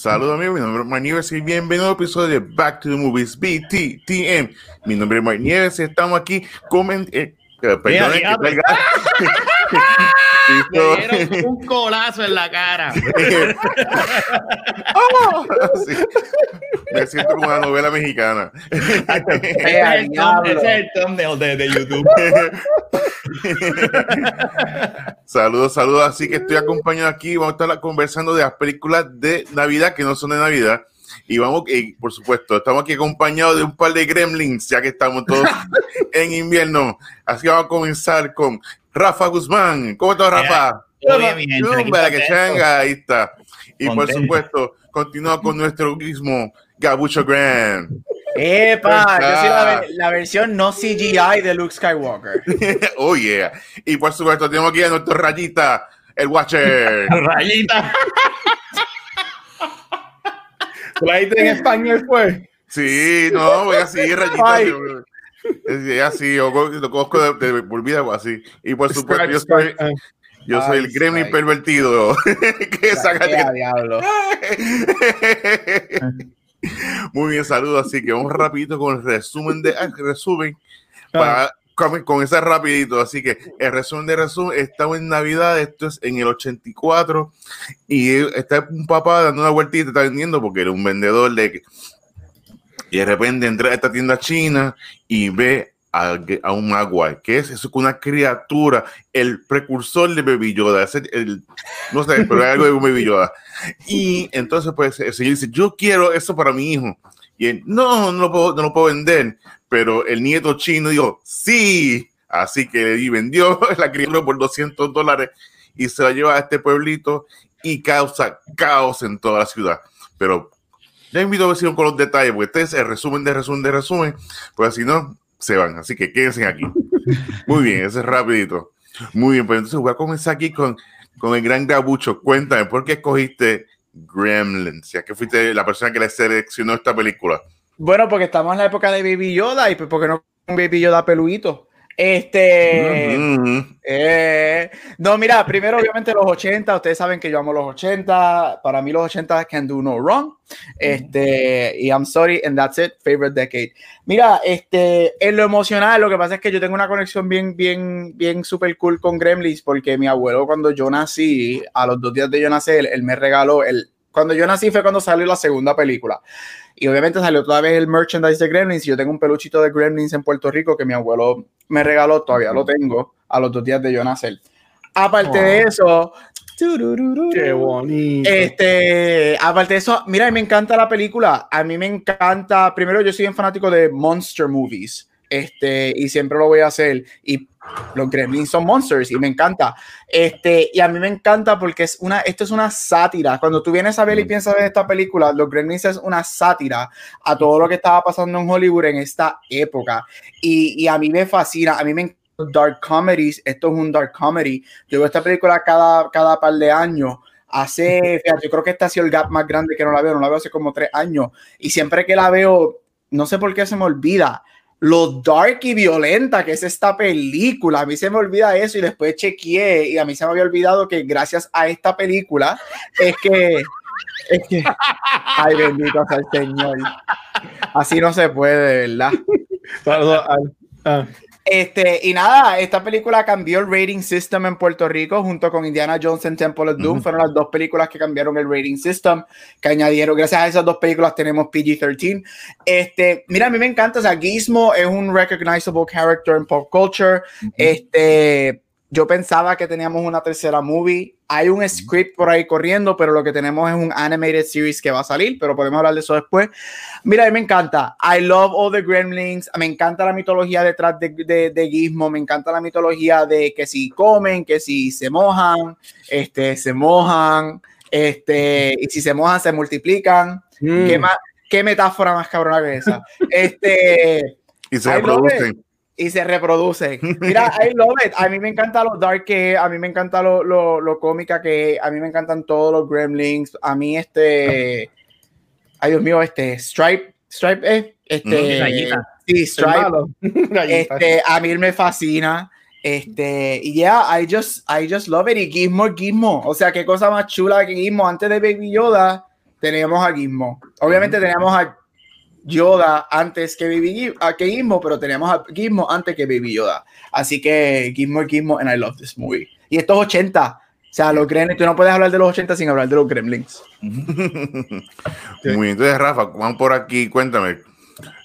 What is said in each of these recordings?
Saludos amigos, mi nombre es Mark Nieves y bienvenido al episodio de Back to the Movies BTTM. Mi nombre es Mark Nieves y estamos aquí con... Eh, Perdonen Me dieron un colazo en la cara. oh, sí. Me siento como una novela mexicana. Ese es el thumbnail, ese es el thumbnail de, de YouTube. saludos, saludos. Así que estoy acompañado aquí. Vamos a estar conversando de las películas de Navidad que no son de Navidad. Y vamos, y por supuesto, estamos aquí acompañados de un par de gremlins, ya que estamos todos en invierno. Así que vamos a comenzar con Rafa Guzmán. ¿Cómo estás, Rafa? Chumba, que changa, ahí está. Y por supuesto, continúa con nuestro mismo Gabucho Grand. ¡Epa! Yo soy la, la, versión no CGI de Luke Skywalker. oh, yeah. Y por supuesto, tenemos aquí a nuestro Rayita, el Watcher. Rayita. ¿Tú la en español, pues? Sí, no, voy así, Rayita. Es así, o lo conozco de, de, por vida o así. Y por supuesto, yo soy, yo soy el gremlin pervertido. que saca diablo. Muy bien, saludos. Así que vamos rapidito con el resumen de ah, resumen para con, con ese rapidito. Así que el resumen de resumen estamos en Navidad, esto es en el 84 y está un papá dando una vueltita, está vendiendo porque era un vendedor de y de repente entra a esta tienda china y ve a, a un agua, que es eso, una criatura, el precursor de Baby Yoda, es el, no sé, pero algo de Baby Yoda. Y entonces, pues, el señor dice, yo quiero eso para mi hijo. Y él, no, no lo puedo, no lo puedo vender. Pero el nieto chino dijo, sí. Así que y vendió la criatura por 200 dólares y se la lleva a este pueblito y causa caos en toda la ciudad. Pero ya invito a ver con los detalles, porque este es el resumen de resumen de resumen, pues si no, se van. Así que quédense aquí. Muy bien, ese es rapidito. Muy bien, pues entonces voy a comenzar aquí con, con el gran Gabucho. Cuéntame, ¿por qué escogiste Gremlins? Ya que fuiste la persona que le seleccionó esta película. Bueno, porque estamos en la época de Baby Yoda y pues porque no un Baby Yoda peluito. Este. Uh -huh. eh, no, mira, primero, obviamente, los 80. Ustedes saben que yo amo los 80. Para mí, los 80 can do no wrong. Este, y I'm sorry, and that's it. Favorite decade. Mira, este, en lo emocional, lo que pasa es que yo tengo una conexión bien, bien, bien super cool con Gremlins, porque mi abuelo, cuando yo nací, a los dos días de yo nacer, él, él me regaló el. Cuando yo nací fue cuando salió la segunda película. Y obviamente salió toda vez el merchandise de Gremlins. Y yo tengo un peluchito de Gremlins en Puerto Rico que mi abuelo me regaló, todavía lo tengo, a los dos días de yo nacer. Aparte oh. de eso, qué bonito. Este, aparte de eso, mira, me encanta la película. A mí me encanta. Primero, yo soy un fanático de monster movies. Este, y siempre lo voy a hacer. Y los gremlins son monsters y me encanta. Este, y a mí me encanta porque es una, esto es una sátira. Cuando tú vienes a ver y piensas en esta película, los gremlins es una sátira a todo lo que estaba pasando en Hollywood en esta época. Y, y a mí me fascina, a mí me encanta dark comedies. Esto es un dark comedy. Yo veo esta película cada, cada par de años. Hace, fíjate, yo creo que este ha sido el gap más grande que no la veo, no la veo hace como tres años. Y siempre que la veo, no sé por qué se me olvida lo dark y violenta que es esta película. A mí se me olvida eso y después chequeé y a mí se me había olvidado que gracias a esta película es que es que ay bendito sea el Señor. Así no se puede, ¿verdad? Saludos al, Este, y nada, esta película cambió el rating system en Puerto Rico junto con Indiana Jones and Temple of Doom. Uh -huh. Fueron las dos películas que cambiaron el rating system, que añadieron, gracias a esas dos películas tenemos PG-13. Este, mira, a mí me encanta, o sea, Gizmo es un recognizable character en pop culture. Uh -huh. Este, yo pensaba que teníamos una tercera movie. Hay un script por ahí corriendo, pero lo que tenemos es un animated series que va a salir, pero podemos hablar de eso después. Mira, a mí me encanta. I love all the gremlins. Me encanta la mitología detrás de, de, de Gizmo. Me encanta la mitología de que si comen, que si se mojan, este, se mojan, este, y si se mojan, se multiplican. Mm. ¿Qué, más, ¿Qué metáfora más cabrona que esa? este, y se reproducen y se reproducen. Mira, I love it. A mí me encanta lo dark que a mí me encanta lo, lo, lo cómica que a mí me encantan todos los gremlins. A mí este, ay Dios mío, este Stripe, Stripe, eh, este, sí, Stripe, este, a mí me fascina. Este, y yeah, I just, I just love it. Y Gizmo, Gizmo. O sea, qué cosa más chula que Gizmo. Antes de Baby Yoda, teníamos a Gizmo. Obviamente teníamos a Yoda antes que Baby a que Gizmo, pero teníamos a Gizmo antes que Baby Yoda. Así que Gizmo, Gizmo, and I love this movie. Y estos 80, o sea, los Gremlins, tú no puedes hablar de los 80 sin hablar de los Gremlins. Muy bien, entonces Rafa, vamos por aquí, cuéntame.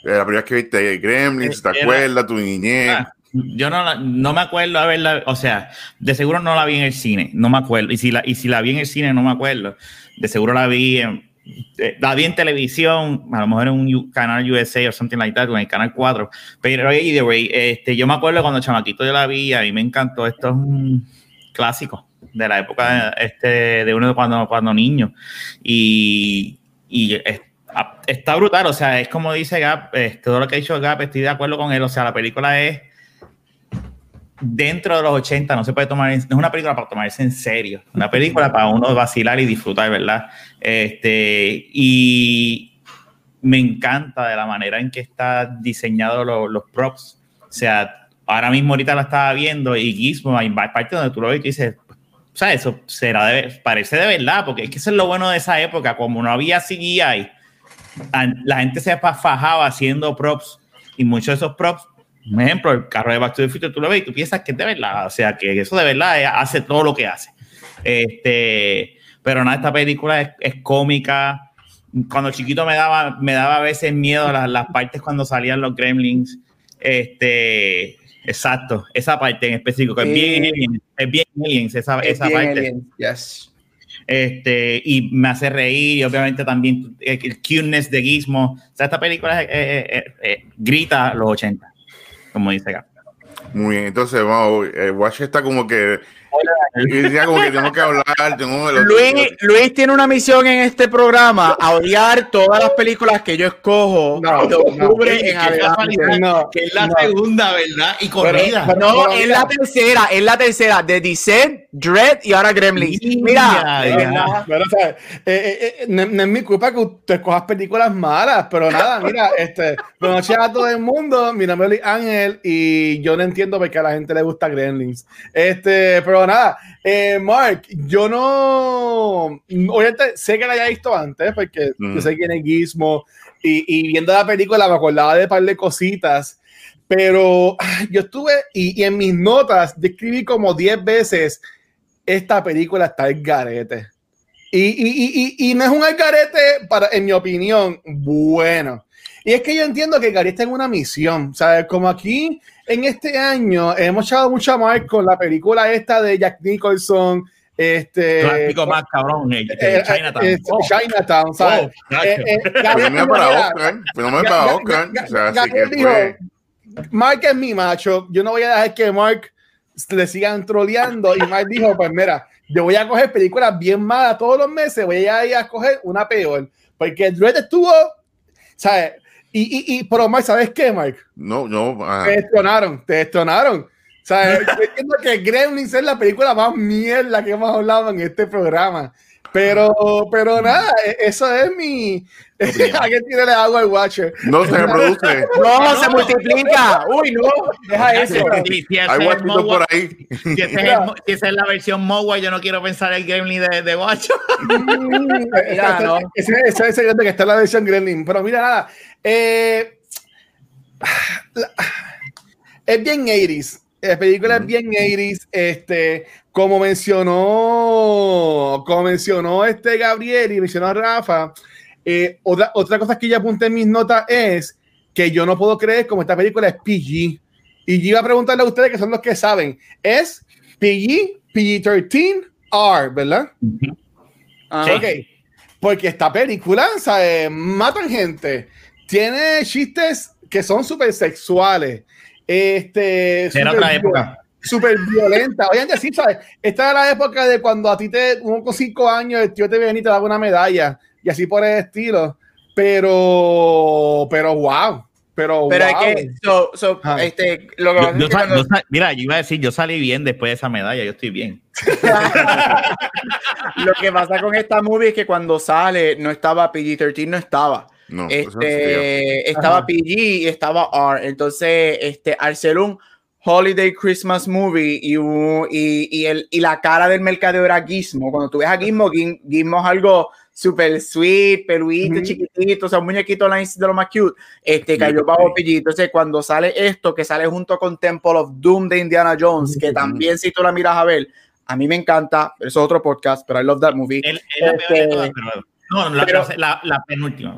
La primera vez que viste Gremlins, ¿te acuerdas? Tu niñez. Ah, yo no, no me acuerdo haberla, o sea, de seguro no la vi en el cine, no me acuerdo. Y si la, y si la vi en el cine, no me acuerdo. De seguro la vi en, eh, la en televisión, a lo mejor en un canal USA o something like that, en el canal 4. Pero either way, este, yo me acuerdo cuando chamaquito yo la vi, a mí me encantó. Esto es un clásico de la época este, de uno cuando, cuando niño. Y, y está brutal, o sea, es como dice Gap, todo lo que ha dicho Gap, estoy de acuerdo con él, o sea, la película es dentro de los 80 no se puede tomar, es una película para tomarse en serio, una película para uno vacilar y disfrutar, ¿verdad? Este, y me encanta de la manera en que está diseñado los props, o sea, ahora mismo ahorita la estaba viendo y Gizmo, hay parte donde tú lo ves y dices, o sea, eso será de, parece de verdad, porque es que eso es lo bueno de esa época, como no había CGI, la gente se fajaba haciendo props y muchos de esos props un ejemplo, el carro de Back to the Future, tú lo ves y tú piensas que es de verdad, o sea, que eso de verdad hace todo lo que hace. Este, pero nada, esta película es, es cómica. Cuando chiquito me daba, me daba a veces miedo las, las partes cuando salían los gremlins. Este, exacto, esa parte en específico, es bien es bien aliens, esa, esa parte. yes. Este, y me hace reír, y obviamente también el, cuteness de Gizmo. O sea, esta película grita los 80 como dice acá. Muy bien, entonces vamos, eh, Watch está como que como que tengo que hablar. Luis, Luis tiene una misión en este programa: a odiar todas las películas que yo escojo no, de octubre en adelante. que es la segunda, ¿verdad? Y corrida. no, es la tercera, es la tercera de Descent, Dread y ahora Gremlins. Mira, pero, eh, eh, eh, no, es mi culpa que tú escojas películas malas, pero nada, mira, este, buenas a todo el mundo. Mira, Meli Ángel, y yo no entiendo por qué a la gente le gusta Gremlins. Este, pero nada, eh, Mark, yo no. Obviamente sé que la haya visto antes, porque yo sé quién es Gizmo, y, viendo la película me acordaba de un par de cositas, pero yo estuve, y, en mis notas describí como 10 veces: esta película está el garete. Y, y, no es un algarete, para, en mi opinión, bueno. Y es que yo entiendo que Gary está en una misión, ¿sabes? Como aquí en este año hemos echado mucha más con la película esta de Jack Nicholson. Este, Clásico más cabrón, eh, eh, Chinatown. Eh, oh. Chinatown, ¿sabes? Oh, no me para Oscar, no me para Oscar. O sea, así que dijo, Mark es mi macho, yo no voy a dejar que Mark le sigan troleando. Y Mark dijo: Pues mira, yo voy a coger películas bien malas todos los meses, voy a ir a coger una peor. Porque el Dread estuvo, ¿sabes? Y, y, y, pero Mike, ¿sabes qué, Mike? No, no. Ah. Te destronaron, te destronaron. O sea, entiendo que Gremlins es la película más mierda que hemos hablado en este programa. Pero, pero nada, e, eso es mi. ¿A qué tiene agua al Watcher? No se reproduce. No, se multiplica. Uy, no. Deja eso. Hay Watcher por ahí. Si esa es, es, la versión Mogwai, yo no quiero pensar el Gremlin de, de Watcher. Ese, es el secreto que está en la versión Gremlin. Pero mira, nada. Eh, es bien 80s. La película es bien 80s. Este, como mencionó, como mencionó este Gabriel y mencionó a Rafa, eh, otra, otra cosa que ya apunté en mis notas es que yo no puedo creer como esta película es PG. Y yo iba a preguntarle a ustedes que son los que saben, ¿es PG, PG-13, R, verdad? Ok. Porque esta película, ¿sabes? Matan gente tiene chistes que son súper sexuales. Este, Era otra época. Súper violenta. Oye, sí, ¿sabes? Esta era la época de cuando a ti te, uno con cinco años, el tío te viene y te da una medalla. Y así por el estilo. Pero, pero wow. pero, Pero wow. es que, so, so, Ah. este, lo que Yo- yo que sa- cuando- yo sa- mira, yo iba a decir, yo salí bien después de esa medalla, yo estoy bien. lo que pasa con esta movie es que cuando sale no estaba PG-13, no estaba. No. Este, estaba Ajá. PG y estaba R. Entonces, este, al ser un Holiday Christmas movie y, y, y el, y la cara del mercadeo era Gizmo. Cuando tú ves a Gizmo, Gizmo es algo super sweet, peluito, Ujú. chiquitito, o sea, un muñequito nice de lo más cute. Este cayó Sí. bajo PG. Entonces, cuando sale esto, que sale junto con Temple of Doom de Indiana Jones, que también si tú la miras a ver, a mí me encanta, pero eso es otro podcast, pero I love that movie. La peor de Este, pero- no, la, pero- la- la penúltima.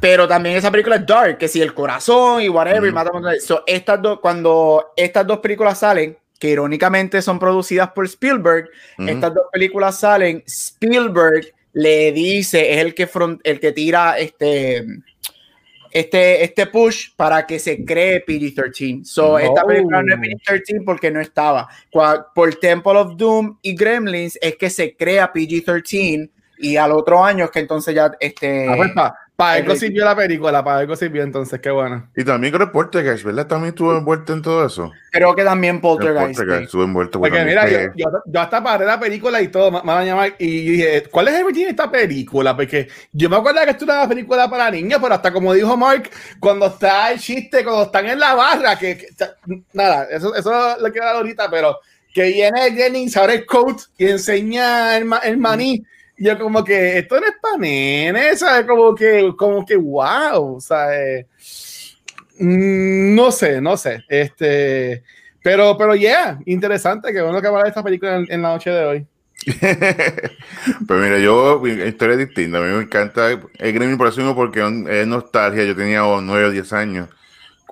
Pero también esa película es dark, que si el corazón y whatever, y Mm. mata so, estas dos, cuando estas dos películas salen, que irónicamente son producidas por Spielberg, estas dos películas salen, Spielberg le dice, es el que, front- el que tira este, este, este push para que se cree PG-13. So, esta Oh. película no es PG-13 porque no estaba. Por Temple of Doom y Gremlins es que se crea PG-13 y al otro año es que entonces ya este... Ah, pues, pa, pa algo el- sirvió la película, para algo sirvió entonces, qué bueno. Y también creo que Poltergeist, ¿verdad? También estuvo envuelto en todo eso. Creo que también Poltergeist. Poltergeist estuvo envuelto. Porque bueno, mira, yo, yo, yo hasta paré la película y todo, me, van a llamar y dije, ¿cuál es el motivo de esta película? Porque yo me acuerdo que esto era una película para niños, pero hasta como dijo Mark, cuando está el chiste, cuando están en la barra, que, que- nada, eso, eso lo quiero dar ahorita, pero que viene Jennings, abre el coat y enseña el, el maní. Y yo como que esto no es para nenes, ¿sabes? Como que, como que wow, ¿sabes? Mm, No sé, no sé. Este, pero, pero yeah, interesante, que bueno que de esta película en, la noche de hoy. Pues mira, yo, historia distinta. A mí me encanta el Gremlin por eso porque es nostalgia. Yo tenía 9 o 10 años.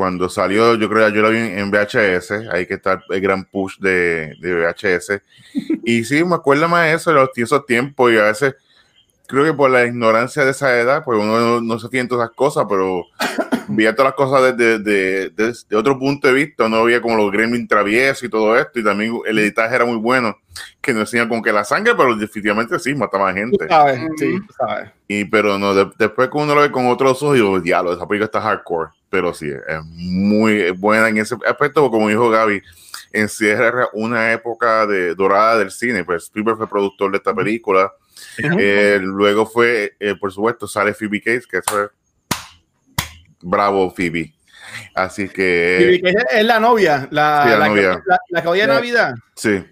Cuando salió, yo creo que yo la vi en VHS. Ahí que está el gran push de, de VHS. Y sí, me acuerdo más de eso, de los, esos tiempos. Y a veces, creo que por la ignorancia de esa edad, pues uno no, no se todas esas cosas, pero veía todas las cosas desde de, de- de otro punto de vista. No veía como los Gremlin traviesos y todo esto. Y también el editaje era muy bueno, que no enseña como que la sangre, pero definitivamente sí, mataba Tú gente. sabes, Ujú. sí, tú sabes. Y pero no, de- después que uno lo ve con otros ojos, digo, diablo, esa película está hardcore. Pero sí, es muy buena en ese aspecto, como dijo Gaby, encierra una época de dorada del cine. Pues Spielberg fue productor de esta película. Eh, luego fue, eh, por supuesto, sale Phoebe Cates, que eso es bravo Phoebe. Así que que es, es la novia, la, Sí, la la novia. Que, la, la que odia. Navidad. sí,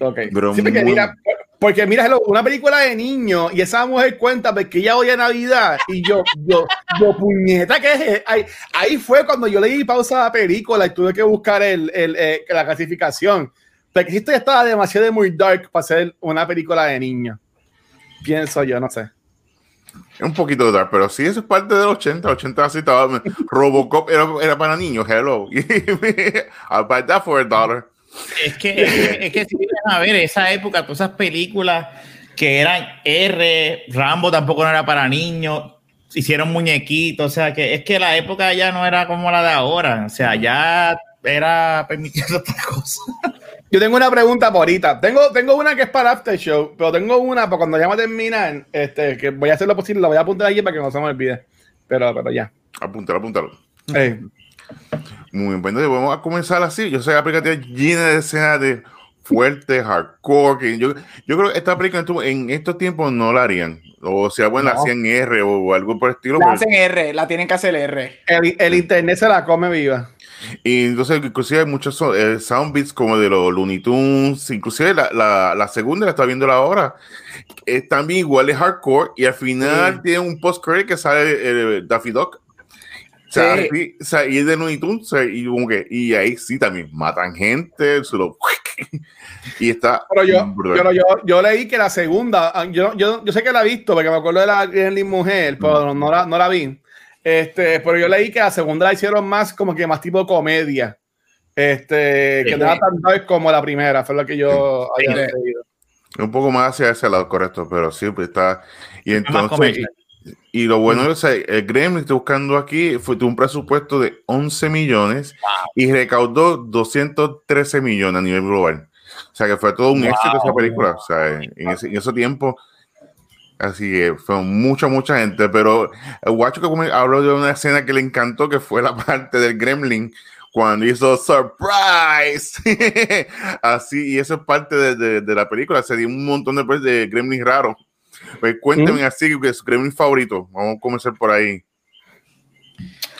Ok. Pero Sí, porque muy- mira, porque mira, una película de niño y esa mujer cuenta porque ella odia Navidad y yo, yo, yo, puñeta, que es? Ahí, ahí fue cuando yo le di pausa a la película y tuve que buscar el, el, eh, la clasificación. Porque esto ya estaba demasiado muy dark para ser una película de niño. Pienso yo, no sé. es un poquito dark, pero sí, eso es parte del 80. 80 así estaba. Robocop era, era para niños, hello. I'll buy that for a dollar. Es que, es que, es que si vienes a ver esa época, todas esas películas que eran R, Rambo tampoco no era para niños, hicieron muñequitos, o sea que es que la época ya no era como la de ahora, o sea, ya era permitiendo otra cosa. Yo tengo una pregunta por ahorita. Tengo, tengo una que es para After Show, pero tengo una para cuando ya me terminan, este, que voy a hacer lo posible, la voy a apuntar aquí para que no se me olvide. Pero, pero ya. Apúntalo, apúntalo. Eh, Muy bien, pues entonces vamos a comenzar así. Yo sé que la película tiene llena de escenas de fuerte, hardcore. Que yo, yo creo que esta película estuvo- en estos tiempos no la harían. O sea, bueno, la hacían R o, o algo por el estilo. La hacen R, la tienen que hacer R. el, el internet se la come viva. Y entonces, inclusive hay muchos eh, sound beats como de los Looney Tunes. Inclusive la, la, la segunda, la está viendo ahora, es también igual de hardcore. Y al final Sí. tiene un post-credit que sale eh, Daffy Duck. O sea, Sí. sí, o sea, y es de Looney Tunes, y, como que- y ahí sí también matan gente, se lo- y está Pero yo, pero yo, yo leí que la segunda, ah, yo, yo, yo sé que la he visto porque me acuerdo de la Gremlin mujer, pero no la, no la vi. Este, pero yo leí que la segunda la hicieron más como que más tipo comedia. Este, que Sí. no era tan dark como la primera, fue lo que yo había Sí. leído. un poco más hacia ese lado, correcto, pero siempre está. Y entonces, y, y lo bueno es que el Gremlin, estoy buscando aquí, fue tuvo un presupuesto de 11 millones y recaudó 213 millones a nivel global. O sea que fue todo un Wow. éxito esa película. O sea, en ese, en ese tiempo, Así que fue mucha, mucha gente. Pero el guacho que habló de una escena que le encantó, que fue la parte del Gremlin, cuando hizo Surprise. Así, y eso es parte de, de, la película. Se dio un montón de, pues, de Gremlins raros. Pues cuéntenme así, que es su Gremlin favorito. Vamos a comenzar por ahí.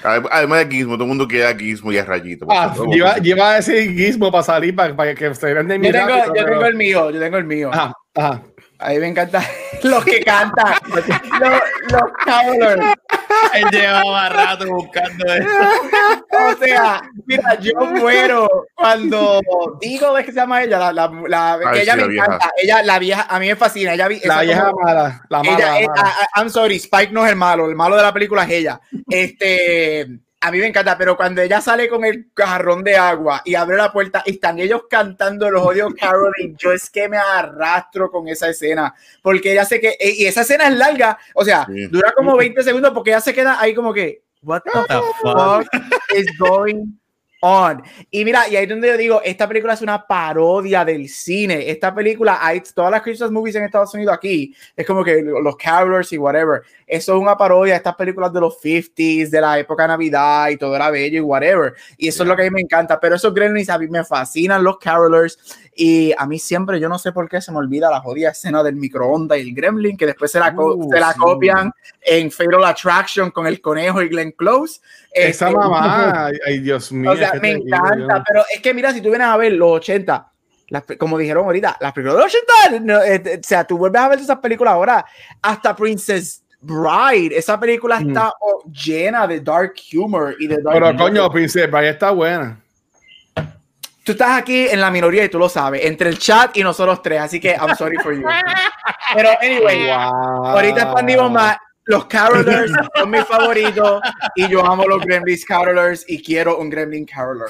Además de Gizmo, todo el mundo queda Gizmo y a Rayito. Ah, lleva, a decir Gizmo para salir, para, para que se vean de mi Yo, tengo, yo tengo el mío, yo tengo el mío. Ajá, ajá. A mí me encanta los que cantan, los, los cowlers. Él llevaba rato buscando eso. O sea, mira, yo muero cuando digo de que se llama ella, la, la, la que ella me encanta. Ella, la vieja, a mí me fascina. Ella, la vieja mala, la mala. Ella, ella, mala. I'm sorry, Spike no es el malo, el malo de la película es ella. Este a mí me encanta, pero cuando ella sale con el jarrón de agua y abre la puerta y están ellos cantando los odios Caroline, yo es que me arrastro con esa escena, porque ella se que, y esa escena es larga, o sea, dura como 20 segundos porque ella se queda ahí como que, what the fuck is going on. Y mira, y ahí es donde yo digo, esta película es una parodia del cine. Esta película, hay todas las Christmas movies en Estados Unidos aquí, es como que los Carolers y whatever. Eso es una parodia de estas películas de los 50s, de la época de Navidad y todo era bello y whatever. Y eso es lo que a mí me encanta. Pero esos Gremlins a mí me fascinan, los Carolers. Y a mí siempre, yo no sé por qué se me olvida la jodida escena del microondas y el Gremlin, que después se la, uh, se la copian en Fatal Attraction con el conejo y Glenn Close. Esa este, mamá, ay, Dios mío. O sea, me encanta, pero es que mira, si tú vienes a ver los 80, como dijeron ahorita, las películas de los 80, eh, o sea, tú vuelves a ver esas películas ahora, hasta Princess Bride, esa película mm. está llena de dark humor y de dark Pero coño, Princess Bride está buena tú estás aquí en la minoría y tú lo sabes, entre el chat y nosotros tres, así que I'm sorry for you. Pero anyway, ahorita expandimos más. Los Carolers son mis favoritos y yo amo los Gremlins Carolers y quiero un Gremlin Caroler.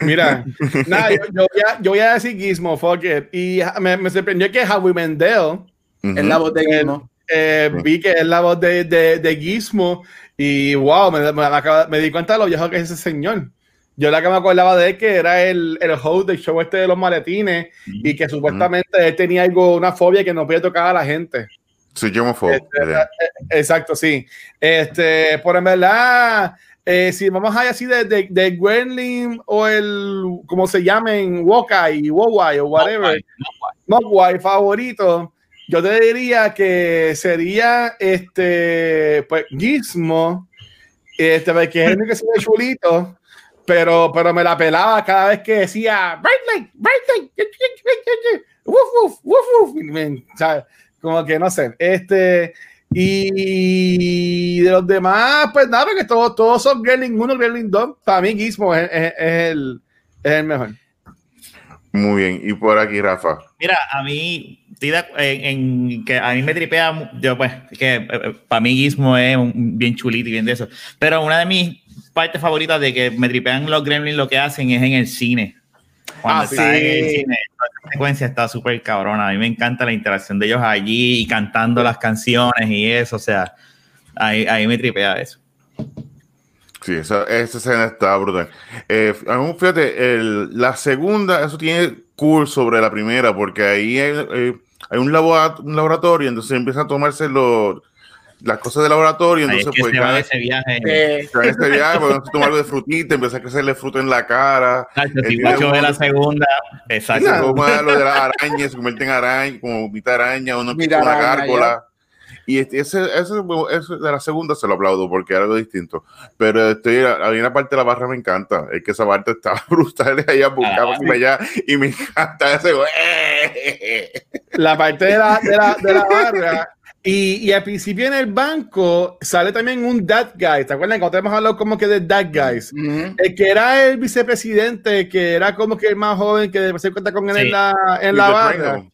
Mira, nada, yo, voy a, decir Gizmo, fuck it. Y me, me sorprendió que Howie Mendel es la voz de Gizmo. Eh, vi que es la voz de, de, de Gizmo y wow, me, me, me, di cuenta de lo viejo que es ese señor. Yo la que me acordaba de él que era el, el host del show este de los maletines y que supuestamente él tenía algo, una fobia que no podía tocar a la gente. Sí, yo me este, eh, exacto, sí. Este, por en verdad, eh, si vamos allá así de, de, de o el, como se llamen, Wokai, Wowai o whatever, Mogwai favorito, yo te diría que sería este, pues, Gizmo, este, porque es el que se ve chulito pero, pero me la pelaba cada vez que decía Bright Light, Woof, woof, Como que no sé. Este, y de los demás, pues nada, porque todos, todos son Gremlin 1, Gremlin 2. Para mí, Gizmo es, es, el, es el mejor. Muy bien, y por aquí, Rafa. Mira, a mí, en, que a mí me tripea, yo pues, que eh, eh, para mí Gizmo es bien chulito y bien de eso. Pero una de mis parte favorita de que me tripean los gremlins lo que hacen es en el cine. Cuando ah, está en el cine, la secuencia está súper cabrona. A mí me encanta la interacción de ellos allí y cantando las canciones y eso. O sea, ahí, ahí me tripea eso. Sí, esa, esa escena está brutal. Eh, fíjate, el, la segunda, eso tiene cool sobre la primera, porque ahí hay, eh, hay un, un laboratorio, entonces empieza a tomarse los las cosas de laboratorio, entonces pues se va ese viaje. Eh. Se ese viaje, pues tomar algo de frutita, empieza a crecerle fruta en la cara. Si guacho de la segunda, exacto. Se toma lo de las arañas, se convierte en araña, como mitad araña, uno una gárgola. Y este, ese, ese, ese, de la segunda se lo aplaudo porque era algo distinto. Pero estoy, hay una parte de la barra me encanta. Es que esa parte está brutal de allá, buscaba ah, allá y me encanta ese. La parte de la, de la, de la barra y, y, al principio en el banco sale también un That Guy. ¿Te acuerdas? Cuando hemos hablado como que de That Guys. El que era el vicepresidente, que era como que el más joven, que se cuenta con él en la, en la barra.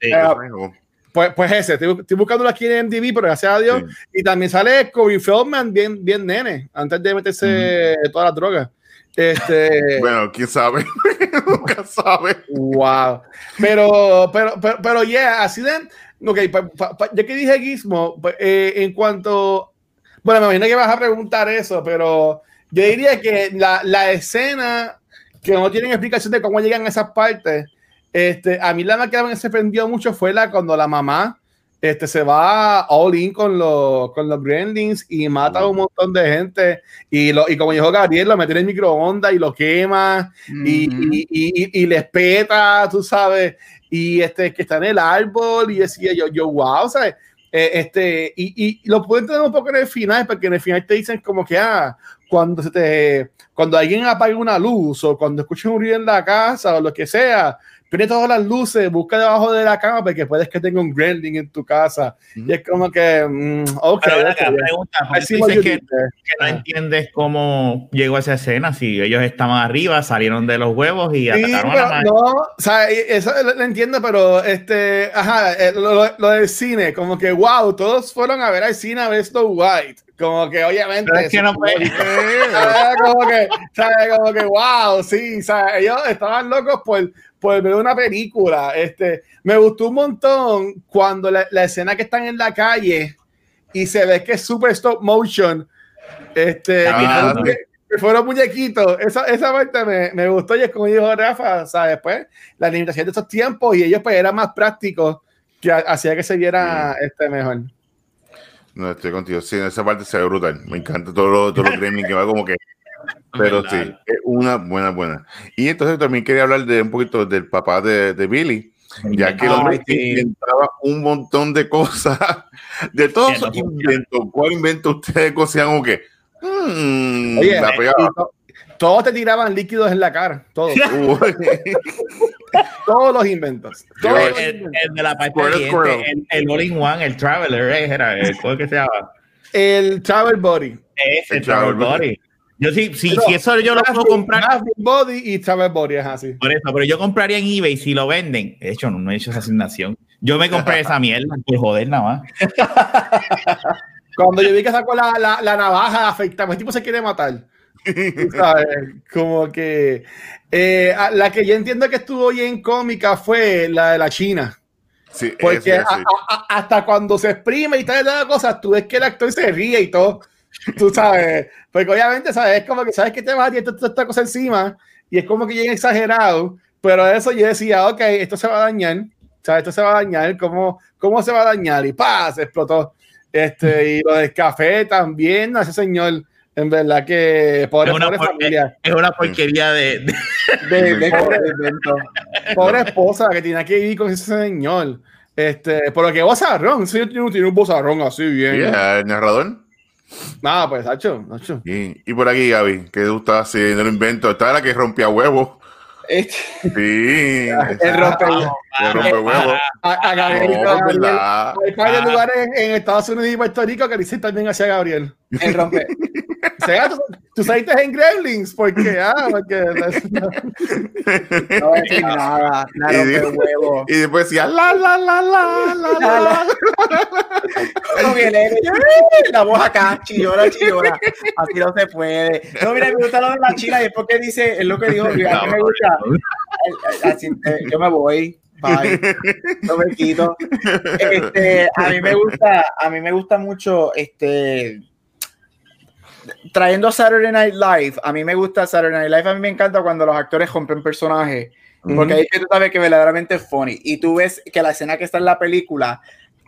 pues, pues ese, estoy, estoy, buscándolo aquí en MDB, pero gracias a Dios. Y también sale Corey Feldman, bien, bien nene, antes de meterse todas las drogas. Este, bueno, quién sabe, nunca sabe. Wow. Pero, pero, pero, pero, yeah, así de Ok, ya que dije Gizmo, eh, en cuanto. Bueno, me imagino que vas a preguntar eso, pero yo diría que la, la escena que no tienen explicación de cómo llegan a esas partes, este, a mí la que me sorprendió mucho fue la cuando la mamá este, se va all in con los, con los gremlins y mata a un montón de gente. Y, lo, y como dijo Gabriel, lo mete en el microondas y lo quema y, y, y, y, les peta, tú sabes. Y este, que está en el árbol y decía yo, yo, wow, ¿sabes? Eh, este, y, y, lo puedo entender un poco en el final, porque en el final te dicen como que, ah, cuando se te, cuando alguien apaga una luz o cuando escuchas un ruido en la casa o lo que sea, prende todas las luces, busca debajo de la cama porque puedes que tenga un gremlin en tu casa. Y es como que, mm, ok. Pero okay, pregunta, dices que, que, no entiendes cómo llegó esa escena, si ellos estaban arriba, salieron de los huevos y sí, atacaron pero, a la No, o sea, eso lo entiendo, pero este, ajá, eh, lo, lo, del cine, como que, wow, todos fueron a ver al cine a ver Snow White. Como que obviamente. Pero es que no puede. como que, ¿sabes? Como que, wow, sí, ¿sabes? ellos estaban locos por, por ver una película. Este, me gustó un montón cuando la, la escena que están en la calle y se ve que es super stop motion. Este, ah, que, que fueron muñequitos. Esa, esa parte me, me, gustó y es como dijo Rafa, ¿sabes? Pues la limitación de esos tiempos y ellos pues eran más prácticos que hacía que se viera mm. este mejor. No, estoy contigo. Sí, esa parte se ve brutal. Me encanta todo lo, todo lo gremlin que va como que. Pero sí, es una buena, buena. Y entonces también quería hablar de un poquito del papá de, de Billy, ya que el hombre inventaba un montón de cosas. De todos esos inventos, ¿cuál invento ustedes cosían o qué? Hmm, Oye, la todos te tiraban líquidos en la cara, todos. todos los inventos. Todos el, el, el, de la parte diente, el, el All in One, el Traveler, eh, era el ¿cómo que se llama? El Travel Body. Es el, Travel Body. body. Yo sí, sí, si eso yo lo puedo comprar. Body y Travel Body es así. Por eso, pero yo compraría en eBay si lo venden. De hecho, no, no he hecho esa asignación. Yo me compré esa mierda por joder nada más. Cuando yo vi que sacó la, la, la navaja afecta, pues tipo se quiere matar. ¿Sabes? Como que eh, la que yo entiendo que estuvo bien cómica fue la de la China. Sí, Porque a, a, hasta cuando se exprime y tal, tal cosas, tú ves que el actor se ríe y todo. Tú sabes, porque obviamente, ¿sabes? Es como que sabes que te vas a tirar toda esta cosa encima y es como que bien exagerado. Pero eso yo decía, ok, esto se va a dañar. ¿Sabes? Esto se va a dañar. ¿Cómo, cómo se va a dañar? Y ¡paz! explotó. Este, y lo del café también, ese señor en verdad que pobre, es, una pobre familia. Es una porquería de, de, de, de pobre, pobre, esposa que tiene que ir con ese señor. Este, por lo que vozarrón, ese señor tiene un vozarrón así bien. Yeah, ¿El narrador? Nada, pues, Hacho, Hacho. Y, y por aquí, Gaby, que tú estás haciendo el invento. Estaba la que rompía huevos. Este. Sí. el rompe, el rompe huevos. A, a Gabriel. No, hay varios lugares en, en, Estados Unidos y Puerto Rico que dicen también hacia Gabriel. El rompe. sea, tú, tú saliste en Gremlins, porque, ah, porque. No a decir nada, nada, y, de, huevo. y después decía, la, la, la, la, la, la. la. la voz acá, chillona, chillona. Así no se puede. No, mira, me gusta lo de la china y después que dice, es lo que dijo, a mí me gusta. Así, eh, yo me voy. Bye. No me quito. Este, a mí me gusta, a mí me gusta mucho este trayendo a Saturday Night Live, a mí me gusta Saturday Night Live, a mí me encanta cuando los actores rompen personajes, porque ahí tú sabes que verdaderamente es funny. Y tú ves que la escena que está en la película,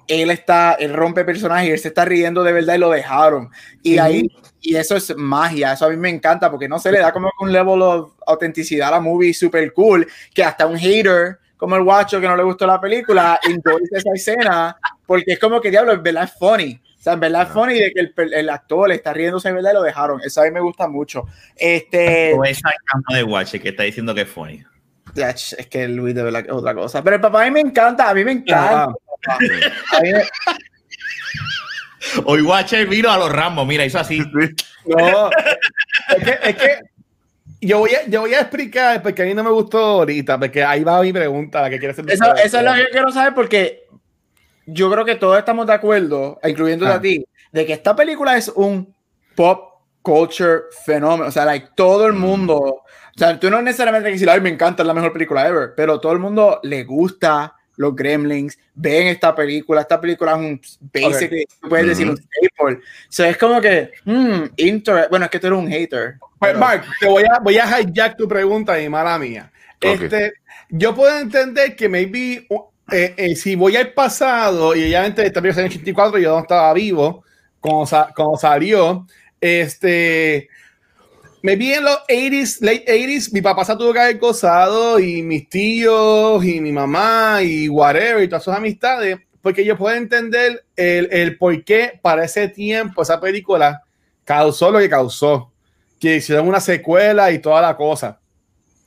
él está, él rompe personajes y él se está riendo de verdad y lo dejaron. Y ahí, y eso es magia, eso a mí me encanta porque no se le da como un level of autenticidad a la movie super cool, que hasta un hater como el guacho que no le gustó la película, entonces esa escena, porque es como que diablo, es verdad, es funny. O sea, en verdad es funny de que el, el actor le está riéndose en verdad y lo dejaron. Eso a mí me gusta mucho. Este. O esa cama de Watch que está diciendo que es funny. Es que Luis de verdad es otra cosa. Pero el papá a mí me encanta, a mí me encanta. A mí me... Hoy Watcher vino a los ramos, mira, hizo así. No, es que, es que yo voy, a, yo voy a explicar porque a mí no me gustó ahorita, porque ahí va mi pregunta, la que quiere hacer. Eso, eso es lo que yo quiero saber porque yo creo que todos estamos de acuerdo, incluyendo ah. a ti, de que esta película es un pop culture fenómeno. O sea, like, todo el mm. mundo. O sea, tú no necesariamente que decir, ay, me encanta, es la mejor película ever, pero todo el mundo le gusta los Gremlins, ven esta película, esta película es un basically, okay. puedes decir un staple. O sea, es como que, hmm, bueno, es que tú eres un hater. Pues, Mark, te voy a, voy a hijack tu pregunta y mala mía. Okay. Este, yo puedo entender que maybe eh, eh, si voy al pasado, y obviamente también en el 84 yo no estaba vivo cuando, cuando salió, este, me vi en los 80s, late 80s, mi papá se tuvo que haber gozado y mis tíos y mi mamá y whatever y todas sus amistades, porque yo puedo entender el, el por qué para ese tiempo esa película causó lo que causó, que hicieron una secuela y toda la cosa.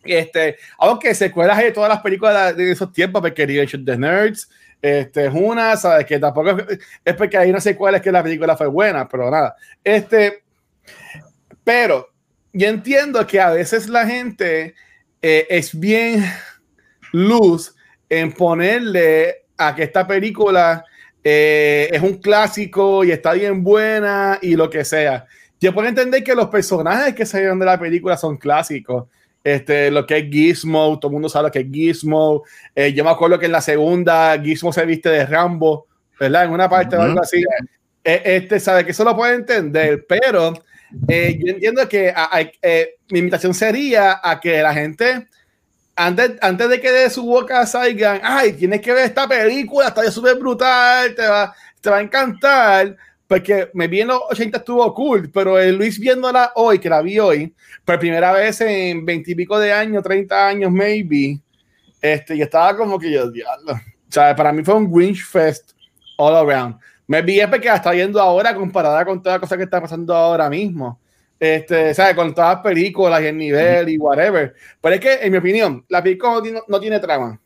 Este, aunque secuelas de todas las películas de esos tiempos, porque Revenge of the Nerds, este, es una, sabes que tampoco es, porque hay una secuela es que la película fue buena, pero nada. Este, pero yo entiendo que a veces la gente eh, es bien luz en ponerle a que esta película eh, es un clásico y está bien buena y lo que sea. Yo puedo entender que los personajes que salieron de la película son clásicos este, lo que es Gizmo, todo el mundo sabe lo que es Gizmo. Eh, yo me acuerdo que en la segunda Gizmo se viste de Rambo, ¿verdad? En una parte o algo así. Eh, este sabe que eso lo puede entender, pero eh, yo entiendo que mi invitación sería a que la gente, antes, antes de que de su boca salgan, ay, tienes que ver esta película, está súper brutal, te va, te va a encantar porque me vi en los 80 estuvo cool, pero el Luis viéndola hoy, que la vi hoy, por primera vez en 20 y pico de años, 30 años, maybe, este, y estaba como que yo, diablo. O sea, para mí fue un Grinch Fest all around. Me vi es porque la está viendo ahora comparada con toda la cosa que está pasando ahora mismo. Este, ¿sabes? Con todas las películas y el nivel y whatever. Pero es que, en mi opinión, la película no tiene trama.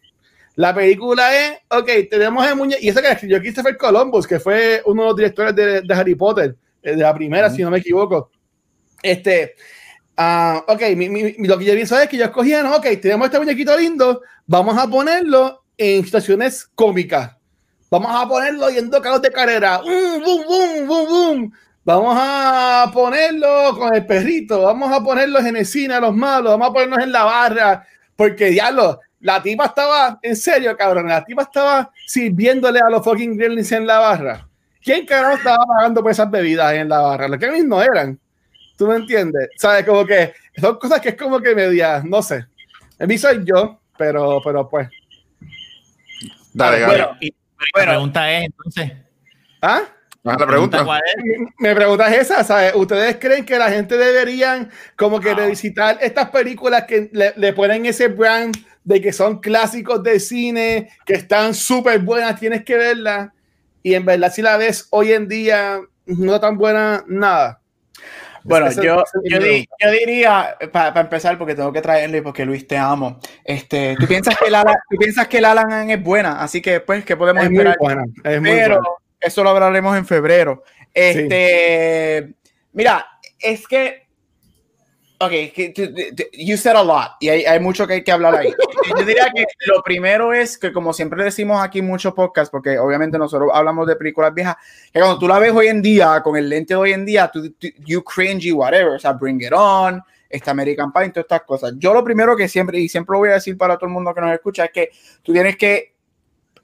La película es, ok, tenemos el muñeco, y eso que escribió Christopher Columbus, que fue uno de los directores de, Harry Potter, eh, de la primera, si no me equivoco. Este, uh, ok, lo que yo pienso es que yo escogía, no, ok, tenemos este muñequito lindo, vamos a ponerlo en situaciones cómicas. Vamos a ponerlo yendo carros de carrera. boom, boom, boom, boom. Vamos a ponerlo con el perrito. Vamos a ponerlo en escena los malos. Vamos a ponernos en la barra. Porque, diablo, la tipa estaba, en serio, cabrón, la tipa estaba sirviéndole a los fucking gremlins en la barra. ¿Quién carajo estaba pagando por esas bebidas en la barra? Los gremlins no eran. ¿Tú me entiendes? ¿Sabes? Como que son cosas que es como que media, no sé. En mí soy yo, pero, pero pues. Dale, bueno, y, la pregunta es entonces. ¿Ah? La pregunta. Me preguntas esa, ¿sabes? ¿Ustedes creen que la gente deberían como que revisitar estas películas que le, le ponen ese brand de que son clásicos de cine, que están súper buenas, tienes que verlas. Y en verdad, si la ves hoy en día, no tan buena, nada. Bueno, yo, yo, diría, para empezar, porque tengo que traerle, porque Luis te amo. Este, tú piensas que Alan, tú piensas que el Alan es buena, así que pues, ¿qué podemos es esperar? Muy buena, es muy Pero buena. eso lo hablaremos en febrero. Este, mira, es que Ok, you said a lot y hay, hay, mucho que hay que hablar ahí. Yo diría que lo primero es que, como siempre decimos aquí en muchos podcasts, porque obviamente nosotros hablamos de películas viejas, que cuando tú la ves hoy en día, con el lente de hoy en día, you cringy, whatever, o sea, Bring It On, esta American Pie, todas estas cosas. Yo lo primero que siempre, y siempre lo voy a decir para todo el mundo que nos escucha, es que tú tienes que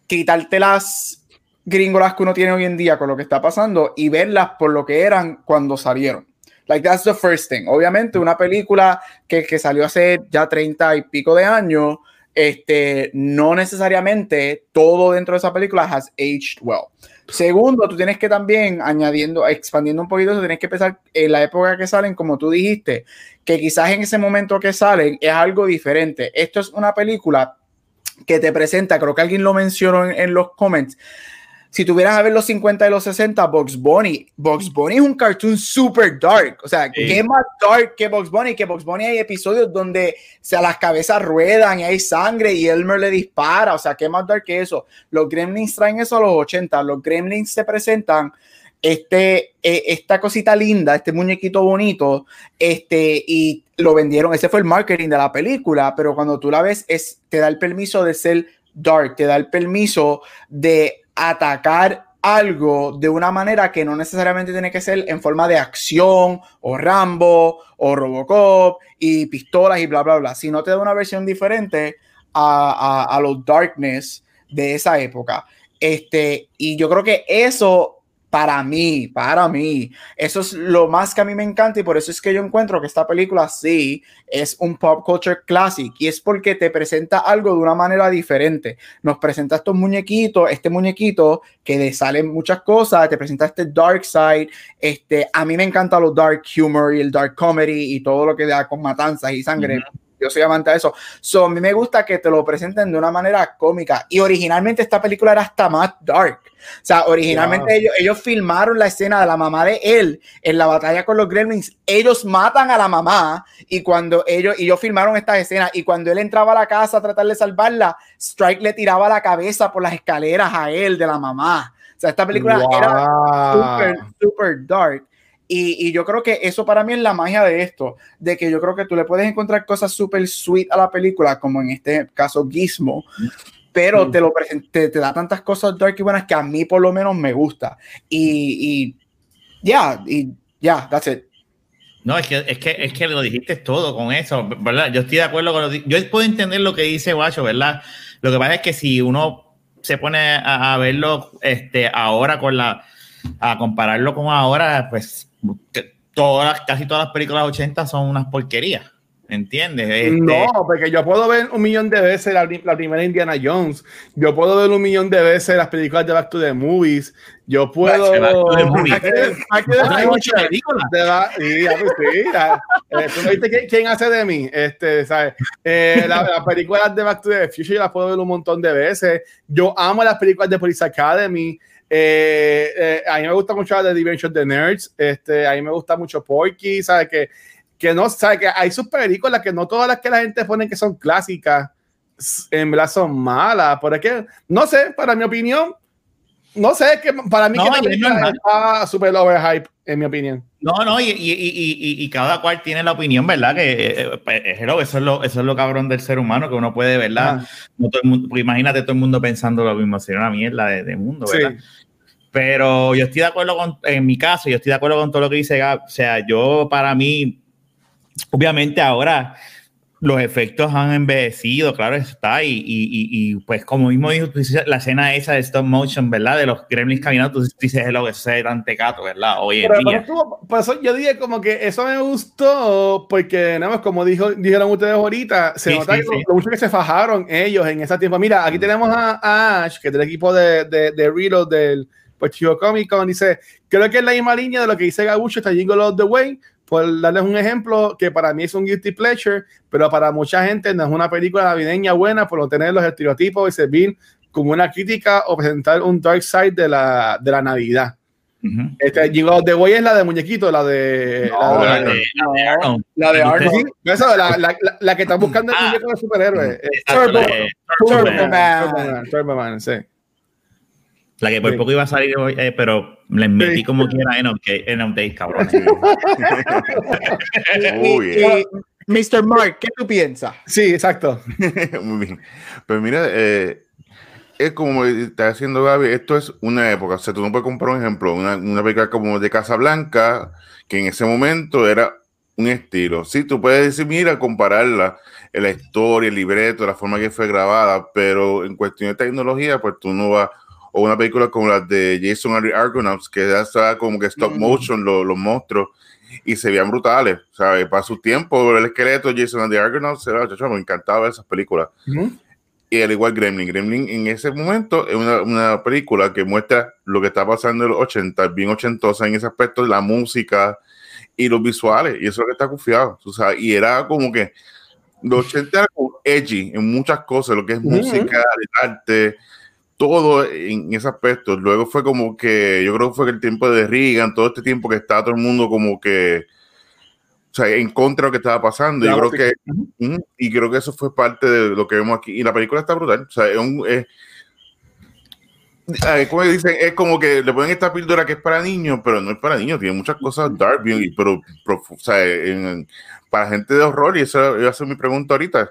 quitarte las gringolas que uno tiene hoy en día con lo que está pasando y verlas por lo que eran cuando salieron. Like, that's the first thing. Obviamente, una película que, que salió hace ya 30 y pico de años, este, no necesariamente todo dentro de esa película has aged well. Segundo, tú tienes que también, añadiendo, expandiendo un poquito, tú tienes que pensar en la época que salen, como tú dijiste, que quizás en ese momento que salen es algo diferente. Esto es una película que te presenta, creo que alguien lo mencionó en, en los comments, si tuvieras a ver los 50 y los 60, Box Bunny, Box Bunny es un cartoon super dark. O sea, ¿qué más dark que Box Bunny? Que Box Bunny hay episodios donde se las cabezas ruedan y hay sangre y Elmer le dispara. O sea, ¿qué más dark que eso? Los Gremlins traen eso a los 80. Los Gremlins se presentan este, e, esta cosita linda, este muñequito bonito, este, y lo vendieron. Ese fue el marketing de la película, pero cuando tú la ves, es, te da el permiso de ser dark, te da el permiso de atacar algo de una manera que no necesariamente tiene que ser en forma de acción o Rambo o Robocop y pistolas y bla, bla, bla, sino te da una versión diferente a, a, los darkness de esa época. Este, y yo creo que eso para mí, para mí. Eso es lo más que a mí me encanta y por eso es que yo encuentro que esta película sí es un pop culture classic y es porque te presenta algo de una manera diferente. Nos presenta estos muñequitos, este muñequito que le salen muchas cosas, te presenta este dark side, este, a mí me encanta los dark humor y el dark comedy y todo lo que da con matanzas y sangre. Yo soy amante de eso. So, a mí me gusta que te lo presenten de una manera cómica. Y originalmente esta película era hasta más dark. O sea, originalmente ellos, ellos filmaron la escena de la mamá de él en la batalla con los gremlins. Ellos matan a la mamá y cuando ellos, y ellos filmaron esta escena y cuando él entraba a la casa a tratar de salvarla, Strike le tiraba la cabeza por las escaleras a él de la mamá. O sea, esta película era super, super dark. Y, y, yo creo que eso para mí es la magia de esto, de que yo creo que tú le puedes encontrar cosas súper sweet a la película, como en este caso Gizmo, pero te lo te, te, da tantas cosas dark y buenas que a mí por lo menos me gusta. Y ya, yeah, y ya, yeah, that's it. No, es que, es, que, es que lo dijiste todo con eso, ¿verdad? Yo estoy de acuerdo con lo Yo puedo entender lo que dice Guacho, ¿verdad? Lo que pasa es que si uno se pone a, a verlo este, ahora con la... a compararlo con ahora, pues todas, casi todas las películas 80 son unas porquerías. ¿Entiendes? Este... No, porque yo puedo ver un millón de veces la, la, primera Indiana Jones. Yo puedo ver un millón de veces las películas de Back to the Movies. Yo puedo. ¿Tú no viste quién hace de mí? Este, ¿sabes? Eh, las la películas de Back to the Future yo las puedo ver un montón de veces. Yo amo las películas de Police Academy. Eh, eh, a mí me gusta mucho de Dimension of the Nerds. Este, a mí me gusta mucho Porky. ¿Sabes? Que que no, sabe que hay sus películas que no todas las que la gente pone que son clásicas, en verdad son malas. Por que, no sé, para mi opinión, no sé, que para mí no, que no está super overhype, en mi opinión. No, no, y, y, y, y, cada cual tiene la opinión, ¿verdad? Que eh, pues, eso es lo, eso es lo cabrón del ser humano, que uno puede, ¿verdad? Ah. No todo el mundo, imagínate todo el mundo pensando lo mismo, sería una mierda de, de mundo, ¿verdad? Sí. Pero yo estoy de acuerdo con, en mi caso, yo estoy de acuerdo con todo lo que dice Gab. O sea, yo para mí, obviamente ahora los efectos han envejecido, claro está, y, y, y, pues como mismo dijo, la escena esa de stop motion, ¿verdad? De los gremlins caminando, tú dices, lo que se tan tecato, ¿verdad? Hoy en día. Estuvo, por eso yo dije como que eso me gustó, porque nada más como dijo, dijeron ustedes ahorita, se sí, nota sí, que sí. Lo, mucho que se fajaron ellos en ese tiempo. Mira, aquí tenemos a, a Ash, que es del equipo de, de, de Reload del Puerto Comic Con, dice, creo que es la misma línea de lo que dice Gabucho, está Jingle All the Way, por darles un ejemplo que para mí es un guilty pleasure, pero para mucha gente no es una película navideña buena por no tener los estereotipos y servir como una crítica o presentar un dark side de la, de la Navidad. Uh -huh. este, the Way es la de muñequito, la de. No, la, de, la, de, la de Arnold. La de Arnold. La, la, la, que están buscando el Ah. muñeco de superhéroe. Turbo, Turbo, Turbo Man. Turbo Man, sí. La que por Sí. poco iba a salir hoy, eh, pero les metí Sí. como quiera en update, en update cabrón. Uy, Mr. Mark, ¿qué tú piensas? Sí, exacto. Muy bien. Pues mira, eh, es como está haciendo Gaby, esto es una época. O sea, tú no puedes comprar un ejemplo, una, una película como de Casablanca, que en ese momento era un estilo. Sí, tú puedes decir, mira, compararla, en la historia, el libreto, la forma que fue grabada, pero en cuestión de tecnología, pues tú no vas. O una película como la de Jason and the Argonauts, que ya estaba como que stop Mm. motion, los, los monstruos, y se veían brutales, ¿sabes? Para su tiempo, el esqueleto, Jason and the Argonauts, era, chacho, me encantaba ver esas películas. Y al igual Gremlin. Gremlin en ese momento es una, una película que muestra lo que está pasando en los 80, bien ochentosa en ese aspecto, la música y los visuales, y eso es lo que está confiado. O sea, y era como que los 80 era como edgy en muchas cosas, lo que es música, el arte, todo en ese aspecto. Luego fue como que, yo creo que fue el tiempo de Reagan, todo este tiempo que estaba todo el mundo como que, o sea, en contra de lo que estaba pasando. La Yo creo música. que, y creo que eso fue parte de lo que vemos aquí. Y la película está brutal. O sea, es un. Es, eh, como dicen, es como que le ponen esta píldora que es para niños, pero no es para niños, tiene muchas cosas dark, pero, pero, o sea, en- para gente de horror, y eso iba a ser mi pregunta ahorita,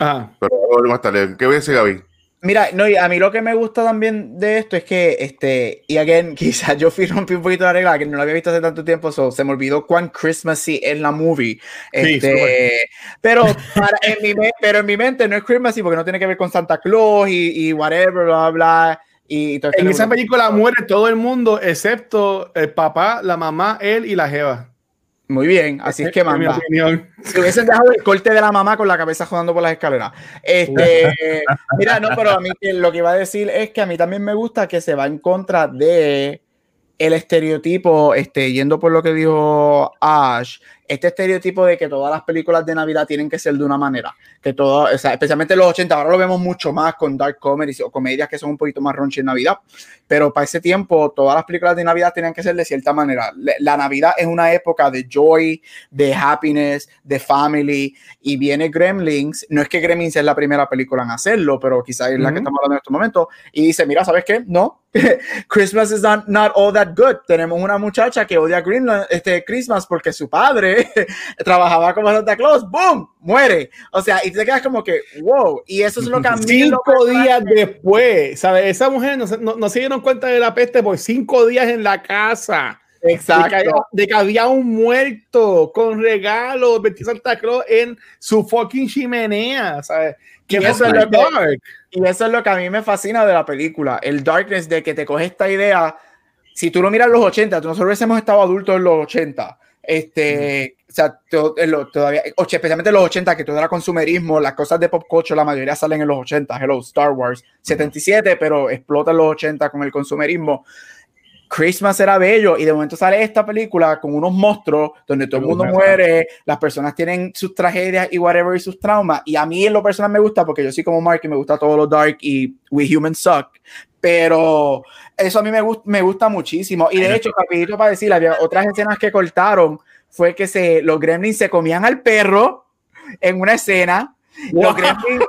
Ajá. pero ahora más tarde. ¿Qué voy a decir, Gaby? Mira, no, y a mí lo que me gusta también de esto es que, este, y again, quizás yo fui rompí un poquito la regla, que no lo había visto hace tanto tiempo, so, se me olvidó cuán Christmassy es la movie. Este, pero, para, en mi, pero en mi mente no es Christmassy porque no tiene que ver con Santa Claus y, y whatever, bla, bla. Y este En esa película muere todo el mundo, excepto el papá, la mamá, él y la jeva. Muy bien, así es que manda. Si hubiesen dejado el corte de la mamá con la cabeza jugando por las escaleras. Este, mira, no, pero a mí lo que iba a decir es que a mí también me gusta que se va en contra de el estereotipo, este, yendo por lo que dijo Ash, este estereotipo de que todas las películas de Navidad tienen que ser de una manera, que todo, o sea, especialmente los 80, ahora lo vemos mucho más con dark comedies o comedias que son un poquito más raunchy en Navidad, pero para ese tiempo todas las películas de Navidad tenían que ser de cierta manera. La Navidad es una época de joy, de happiness, de family, y viene Gremlins, no es que Gremlins es la primera película en hacerlo, pero quizás es la que Ujú. estamos hablando en estos momentos, y dice, mira, ¿sabes qué? No, Christmas is not, not all that good. Tenemos una muchacha que odia Greenland, este Christmas porque su padre trabajaba como Santa Claus, ¡boom! Muere. O sea, y te quedas como que, wow. Y eso es lo que a mí Cinco días después, ¿sabes? Esa mujer no, se- no, no se dieron cuenta de la peste por cinco días en la casa. De que, había, Exacto. de que había un muerto con regalos, vestido Santa Claus en su fucking chimenea, ¿sabes? Que Y eso es lo que-. Y eso es lo que a mí me fascina de la película, el darkness de que te coge esta idea. Si tú lo miras en los 80, nosotros hemos estado adultos en los 80. Este, o sea, lo- todavía, especialmente en los 80, que todo era consumerismo, las cosas de pop culture, la mayoría salen en los 80. Hello, Star Wars 77, pero explota en los 80 con el consumerismo. Christmas era bello y de momento sale esta película con unos monstruos donde todo el mundo muere, las personas tienen sus tragedias y whatever y sus traumas. Y a mí en lo personal me gusta porque yo soy como Mark y me gusta todo lo dark y We Humans Suck, pero eso a mí me, gust- me gusta muchísimo. Y de hecho, rapidito para decir, había otras escenas que cortaron, fue que se, los gremlins se comían al perro en una escena, los gremlins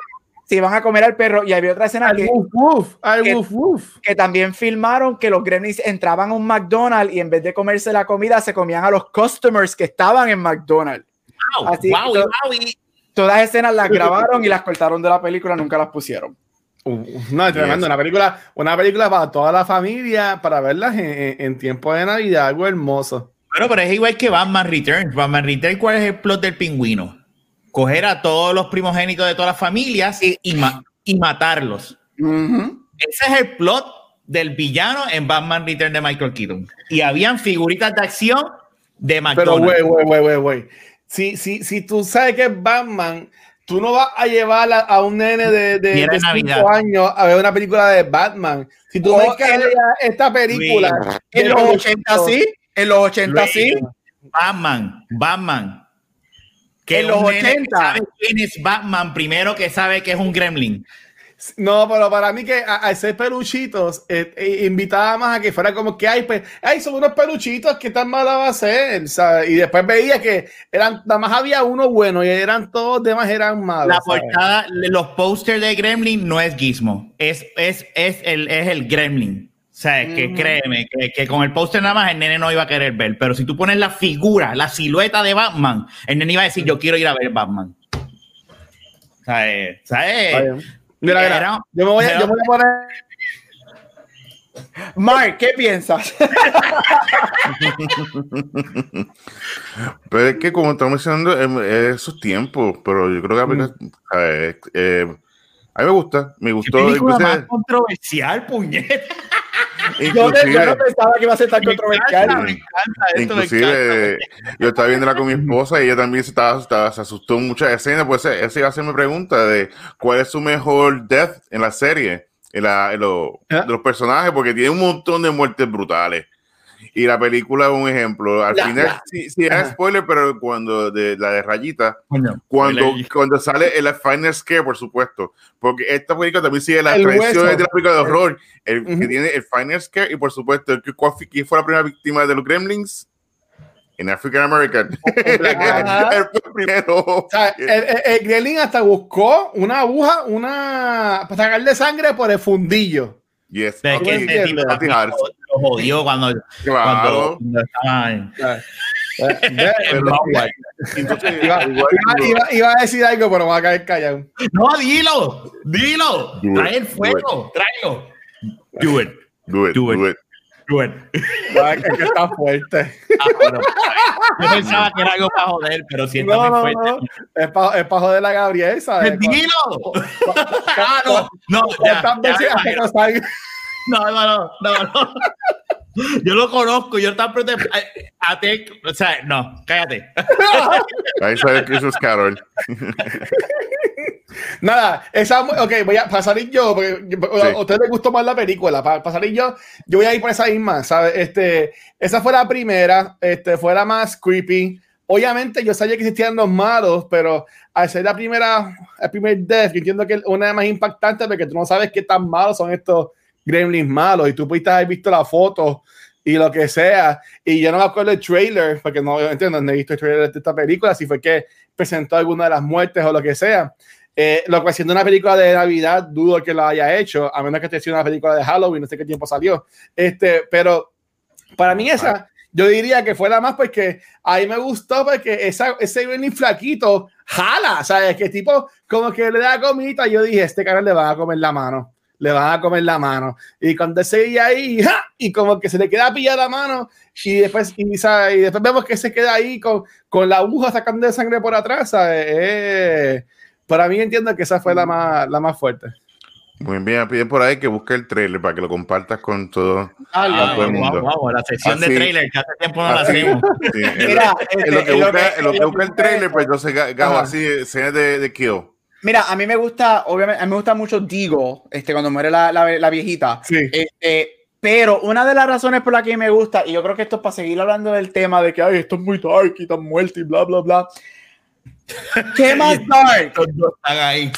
se iban a comer al perro y había otra escena que woof woof, al que- woof woof. que también filmaron que los gremlins entraban a un McDonald's y en vez de comerse la comida se comían a los customers que estaban en McDonald's. Wow, Así wow, que- wow, y- Todas las escenas las grabaron y las cortaron de la película, nunca las pusieron. No, es tremendo. Una película, una película para toda la familia, para verlas en, en- en tiempo de Navidad, algo hermoso. Bueno, pero es igual que Batman Returns. Batman Returns, ¿cuál es el plot del pingüino? Coger a todos los primogénitos de todas las familias y, y ma- y matarlos. Ujú. Ese es el plot del villano en Batman Returns de Michael Keaton. Y habían figuritas de acción de Pero, McDonald's. güey, güey, güey, güey, güey. Si, si, si tú sabes que es Batman, tú no vas a llevar a, a un nene de, de, de cinco años a ver una película de Batman. Si tú Oh, ves que esta película En de los los 80 sí, en los 80 Luis, sí. Batman, Batman. Que En los un nene que 80. sabe quién es Batman primero que sabe que es un gremlin. No, pero para mí que a- al ser peluchitos, eh, eh, invitaba más a que fuera como que, ay, pues, ay, son unos peluchitos, ¿qué tan mala va a ser? ¿Sabes? Y después veía que eran, nada más había uno bueno y eran todos demás eran malos. La ¿sabes? portada, los pósters de Gremlin no es Gizmo, es, es, es, el, es el Gremlin. O sea, que créeme, que, que con el póster nada más el nene no iba a querer ver, pero si tú pones la figura, la silueta de Batman, el nene iba a decir, yo quiero ir a ver Batman. ¿Sabes? bien. Mira, mira, Era- yo me voy a, yo me voy a poner Mark, ¿qué piensas? Pero es que como estamos mencionando, em, eh, esos tiempos, pero yo creo que aplica- eh, eh, a mí me gusta, me ¿Qué gustó. película inclusive- más controversial, puñeta? Yo, no- yo inclusive- no pensaba que iba a ser tan controversial. me encanta, esto me Inclusive, encanta. yo estaba viéndola con mi esposa y ella también se, estaba, estaba- se asustó en muchas escenas. Pues esa esa iba a ser mi pregunta de cuál es su mejor death en la serie, en, la- en lo- ¿Ah? de los personajes, porque tiene un montón de muertes brutales. Y la película es un ejemplo. Al La- final, la- sí, sí es spoiler, pero cuando de la de Rayita, Coño, cuando, cuando sale el Final Scare, por supuesto, porque esta película también sigue las tradiciones de la película de horror, el que Ujú. tiene el Final Scare y por supuesto, el que- ¿cuál fue- ¿quién fue la primera víctima de los Gremlins? En African American. El primero. O sea, el, el- el Gremlin hasta buscó una aguja, una para sacarle sangre por el fundillo. Yes. Pero es que ok. ese tipo jodió cuando, Claro. cuando, cuando estaba en- Ve, en Hogwarts. Entonces, Iba, a decir algo, pero me va a caer callado. No, dilo, dilo. Do it, Trae el do fuego, tráelo. Do it, do it, Do it. do it. do it. Es que está fuerte. Ah, bueno, yo pensaba que era algo para joder, pero si está No, muy fuerte. no. Es para es pa joder a Gabriel, ¿sabes? ¡Dilo! Ah, no, no, ya, ¿Cuántas ya veces me hasta que salga? No, no, no, no, no. Yo lo conozco, yo estaba preguntando a ti, o sea, no, cállate. Ahí sale Christmas Carol. Nada, esa, ok, voy a pasar yo, porque a ustedes les gustó más la película, para pasar yo, yo voy a ir por esa misma, ¿sabes? Este, esa fue la primera, este, fue la más creepy. Obviamente yo sabía que existían los malos, pero al ser la primera, el primer death, yo entiendo que es una de las más impactantes porque tú no sabes qué tan malos son estos gremlins malos y tú pudiste haber visto la foto y lo que sea. Y yo no me acuerdo el trailer, porque no entiendo, no he visto el trailer de esta película, si fue que presentó alguna de las muertes o lo que sea. Eh, lo que siendo una película de Navidad, dudo que la haya hecho, a menos que esté siendo una película de Halloween, no sé qué tiempo salió. Este, pero para mí esa, yo diría que fue la más porque a mí me gustó porque esa, ese gremlin flaquito jala, ¿sabes? Que tipo, como que le da comida, yo dije, este cara le va a comer la mano le van a comer la mano. Y cuando se ahí, y como que se le queda pillada la mano, y después, y, después vemos que se queda ahí con, con la aguja sacando de sangre por atrás. Eh, para mí entiendo que esa fue la más, la más fuerte. Muy bien, pide por ahí que busque el trailer para que lo compartas con todo, ah, todo el mundo. la sección de trailer, que hace tiempo no la hacemos. Mira, en lo que busca, el trailer, pues yo sé, Gabo, así, escenas de, de Kill. Mira, a mí me gusta, obviamente, a mí me gusta mucho Digo, este, cuando muere la, la, viejita. Sí. Este, pero una de las razones por la que me gusta, y yo creo que esto es para seguir hablando del tema de que, ay, esto es muy dark y tan muerto y bla, bla, bla. ¿Qué más dark?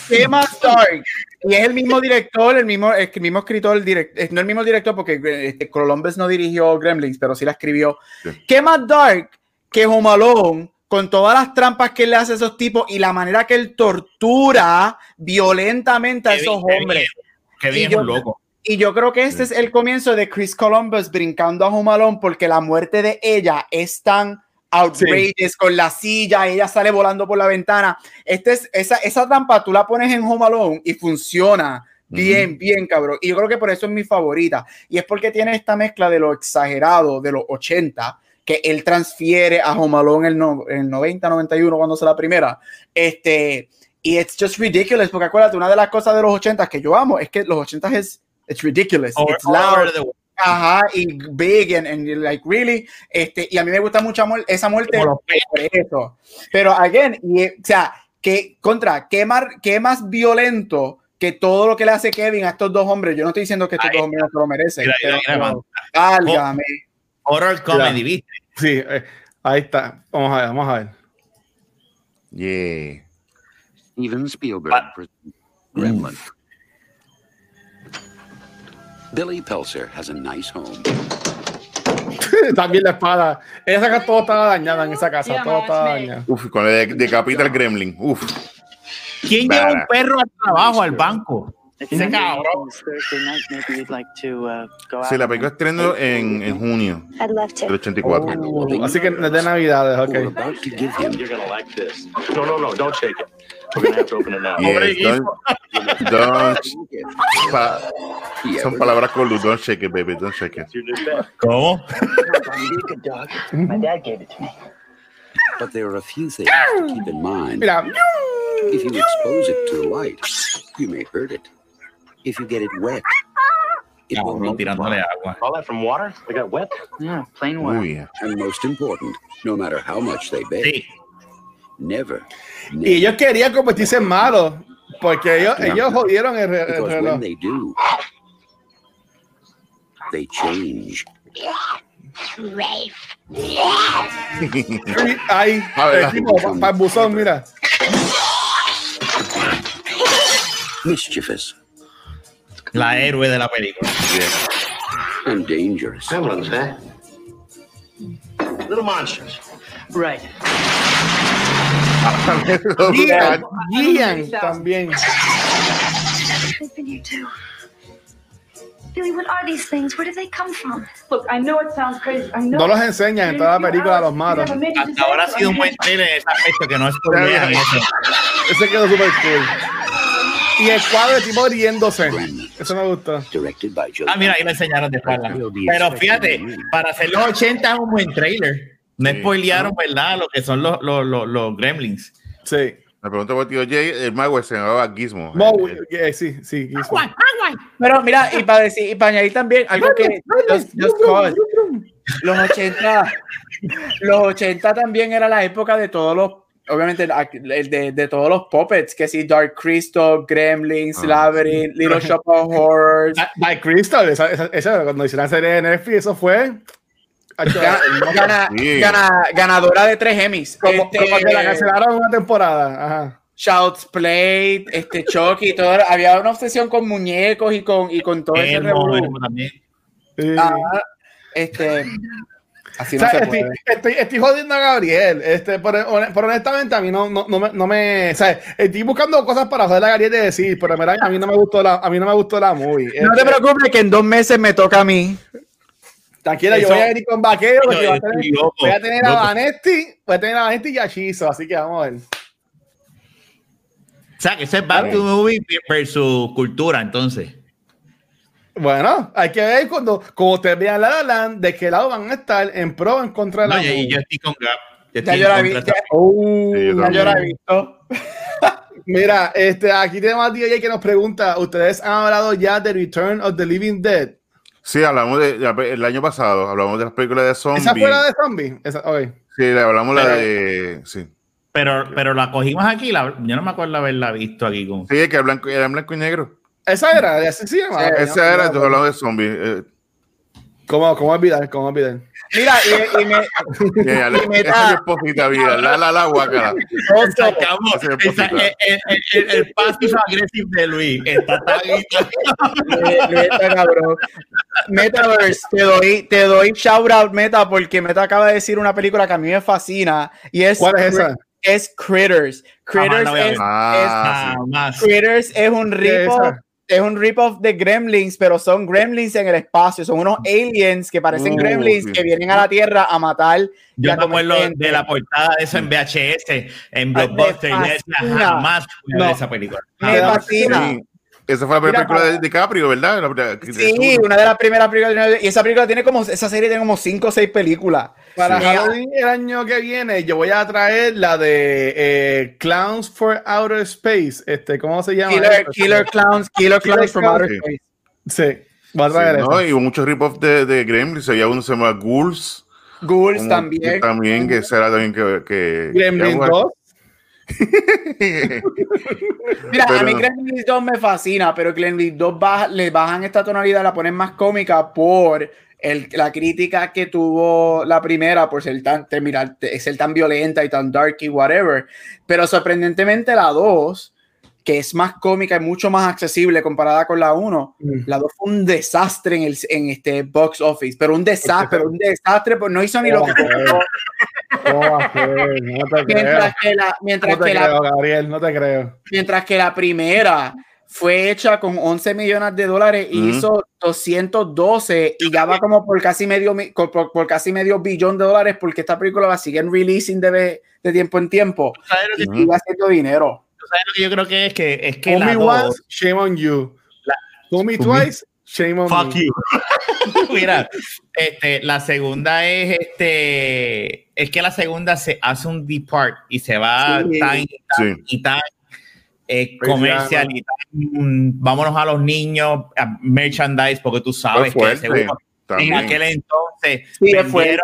¿Qué más dark? Y es el mismo director, el mismo, el mismo escritor, el direct, no el mismo director porque este, Columbus no dirigió Gremlins, pero sí la escribió. ¿Qué más dark que Home Alone con todas las trampas que él le hace a esos tipos y la manera que él tortura violentamente a esos hombres. Qué bien, loco. Y yo creo que este es el comienzo de Chris Columbus brincando a Humalón porque la muerte de ella es tan outrageous con la silla, ella sale volando por la ventana. Este es, esa, esa trampa tú la pones en Home y funciona bien, bien, cabrón. Y yo creo que por eso es mi favorita. Y es porque tiene esta mezcla de lo exagerado de los 80 que él transfiere a Home en el, 90, 91 cuando se la primera. Este, y it's just ridiculous, porque acuérdate, una de las cosas de los 80 que yo amo es que los 80 es it's ridiculous, it's loud. Ajá, y big and, like really, este, y a mí me gusta mucho esa muerte por eso. Pero again, y, o sea, que contra, ¿qué más, qué más violento que todo lo que le hace Kevin a estos dos hombres? Yo no estoy diciendo que estos dos hombres no se lo merecen. Válgame. Horror comedy, ¿viste? Sí, eh, ahí está. Vamos a ver, vamos a ver. Yeah. Steven Spielberg ah. Gremlin. Billy Pelser has a nice home. También la espada. Esa casa todo estaba dañada en esa casa. todo estaba dañado. Uf, con el decapita el gremlin. Uf. ¿Quién lleva un perro al trabajo, al banco? Ese cabrón. Sí, la película estreno en, en junio del 84. Oh, así que de Navidades, ok. No, no, no, don't shake it. We're gonna have to open it now. Yes, don't, don't, pa, son palabras con luz. Don't shake it, baby. Don't shake it. ¿Cómo? My dad gave it to me. But there are a few things to keep in mind. If you expose it to the light, you may hurt it. If you get it wet. It no, will tirándole agua. All that from water? They got wet? Yeah, plain water. Oh, yeah. And most important, no matter how much they bake, sí. never, never. Y ellos querían convertirse en malos, porque ellos, ellos jodieron el, el reloj. when they do, they change. Ay, el tipo, para el buzón, mira. Mischievous. La héroe de la película. Yeah. And dangerous. Gremlins, eh? Little monsters. Right. Gian, Gian también. They've been here too. Billy, what are these things? Where did they come from? Look, I know it sounds crazy. I know no los enseñan en toda la película, los malos. Hasta ahora ha sido un buen trailer esa fecha que no es por Ese quedó súper cool. Y el cuadro de tipo riéndose. Eso me gustó. Ah, mira, ahí me enseñaron de espalda. Pero fíjate, para hacer los 80 es un buen trailer. Me spoilearon, ¿verdad? Lo que son los, los, los, los gremlins. Sí. Me pregunto por tío Jay, el mago se llamaba Gizmo. No, eh, sí, sí, Gizmo. Pero mira, y para decir, y para añadir también algo que los, los, los 80, los 80 también era la época de todos los obviamente el de, de, todos los puppets, que sí, Dark Crystal, Gremlins, ah, Labyrinth, Little Shop of Horrors. Dark Crystal, esa, esa, esa, cuando hicieron la serie de Netflix, eso fue Gana, gana, ganadora de tres Emmys. Como, este, como que la cancelaron una temporada. Ajá. Shouts Play, este Chucky, todo, había una obsesión con muñecos y con, y con todo ese también. Ah, este, así no o sea, estoy, estoy, estoy, jodiendo a Gabriel, este, pero, pero, honestamente a mí no, no, no me, no me o sea, estoy buscando cosas para joder a Gabriel de decir, pero a mí no me gustó la, a mí no me gustó la movie. No te este, preocupes que en dos meses me toca a mí. Tranquila, yo voy a ir con vaquero, voy, a tener, voy a tener a Vanetti, voy a tener a Vanetti y a Chizo, así que vamos a ver. O sea, que ese es Back to Movie versus cultura, entonces. Bueno, hay que ver cuando, como ustedes vean La La Land, de qué lado van a estar, en pro o en contra de la no, y yo estoy con Gap. Ya yo la vi. Ya, uh, ya yo la he visto. Mira, este, aquí tenemos a DJ que nos pregunta, ¿ustedes han hablado ya de Return of the Living Dead? Sí, hablamos de, el año pasado, hablamos de las películas de zombies. ¿Esa fue la de zombies? Okay. Sí, hablamos la de... Sí. Pero, pero la cogimos aquí, la, yo no me acuerdo haberla visto aquí. Con... Sí, que era blanco, era blanco y negro. Esa era, esa sí, sí, esa era, tú hablamos de zombies. Eh. ¿Cómo, cómo olvidar? ¿Cómo olvidar? Mira, y, y me. Yeah, y me da. Es poquita vida. La, la, la, guacala. Sacamos esa, el, el, el, el passive aggressive de Luis. Está tan. Meta, cabrón. Metaverse, te doy, te doy shout out, Meta, porque Meta acaba de decir una película que a mí me fascina. Y es. ¿Cuál es esa? Es Critters. Critters, no es, ah, es, Critters es un ripo es un rip-off de Gremlins, pero son Gremlins en el espacio. Son unos aliens que parecen uh, Gremlins que vienen a la Tierra a matar. Yo me acuerdo de la portada de eso en VHS, en Blockbuster, y jamás no, esa película. Me fascina. Esa fue la primera película de DiCaprio, ¿verdad? Sí, una de las primeras películas. Y esa película tiene como, esa serie tiene como cinco o seis películas. Para Halloween el año que viene, yo voy a traer la de eh, Clowns for Outer Space. Este, ¿Cómo se llama? Killer, Killer Clowns, Killer, Clowns from Outer Space. Sí, voy a traer eso. No, y muchos rip-off de, de Gremlins. Había uno que se llama Ghouls. Ghouls también. Que también, que será también que. que Gremlins 2. Mira, a mí Gremlins 2 me fascina, pero Gremlins 2 baja, le bajan esta tonalidad, la ponen más cómica por el, la crítica que tuvo la primera por ser tan, terminar, ser tan violenta y tan dark y whatever. Pero sorprendentemente la 2 que es más cómica y mucho más accesible comparada con la 1. Mm. La 2 fue un desastre en, el, en este box office, pero un desastre, un desastre, pues no hizo ni lo que mientras que la, mientras no te que creo, la, Gabriel, no te creo. Mientras que la primera fue hecha con 11 millones de dólares y mm. hizo 212 y ya va como por casi medio por, por, casi medio billón de dólares porque esta película va a seguir releasing de, de tiempo en tiempo y sigue haciendo dinero sabes lo que yo creo que es que es que me once, shame on you. La, me twice, shame on fuck you. Mira, este, la segunda es este, es que la segunda se hace un depart y se va sí, tan, tan y tan eh, comercial y tan, vámonos a los niños, a merchandise, porque tú sabes que seguro, en aquel entonces vendieron,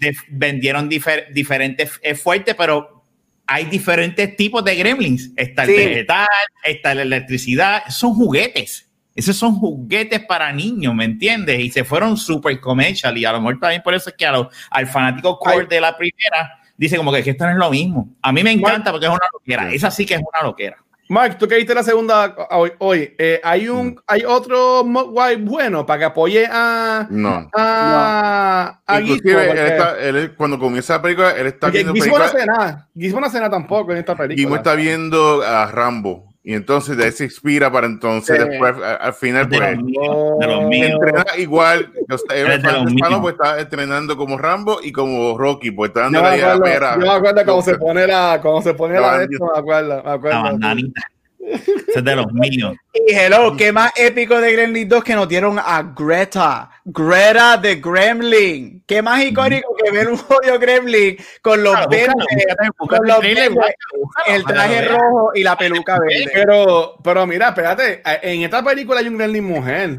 de, vendieron difer, diferentes, es fuerte, pero hay diferentes tipos de gremlins. Está el vegetal, está la electricidad. Son juguetes. Esos son juguetes para niños, ¿me entiendes? Y se fueron super commercial. Y a lo mejor también por eso es que al fanático core de la primera dice como que, esto no es lo mismo. A mí me encanta porque es una loquera. Esa sí que es una loquera. Mark, tú que viste la segunda hoy, hoy eh, ¿hay un mm. hay otro guay bueno para que apoye a no a, no. a Inclusive, él está, él, cuando comienza la película él está viendo Gizmo no hace nada Gizmo no hace nada tampoco en esta película Gizmo está viendo a Rambo y entonces de ahí se inspira para entonces sí. después al final de pues, los míos, de los míos. entrena igual. Hispano pues está entrenando como Rambo y como Rocky pues está dando la pera. yo me acuerdo cómo se pone la cómo se pone la, la esto me acuerdo me acuerdo la bandanita Ese es de los míos. Y hello, ¿qué más épico de Gremlin 2 que nos dieron a Greta? Greta de Gremlin. ¿Qué más icónico que ver un jodido Gremlin con los Claro, verdes, búscalo, búscalo, con los búscalo, verdes, búscalo, el traje búscalo, rojo y la peluca verde? Pero, pero mira, espérate, en esta película hay un Gremlin mujer.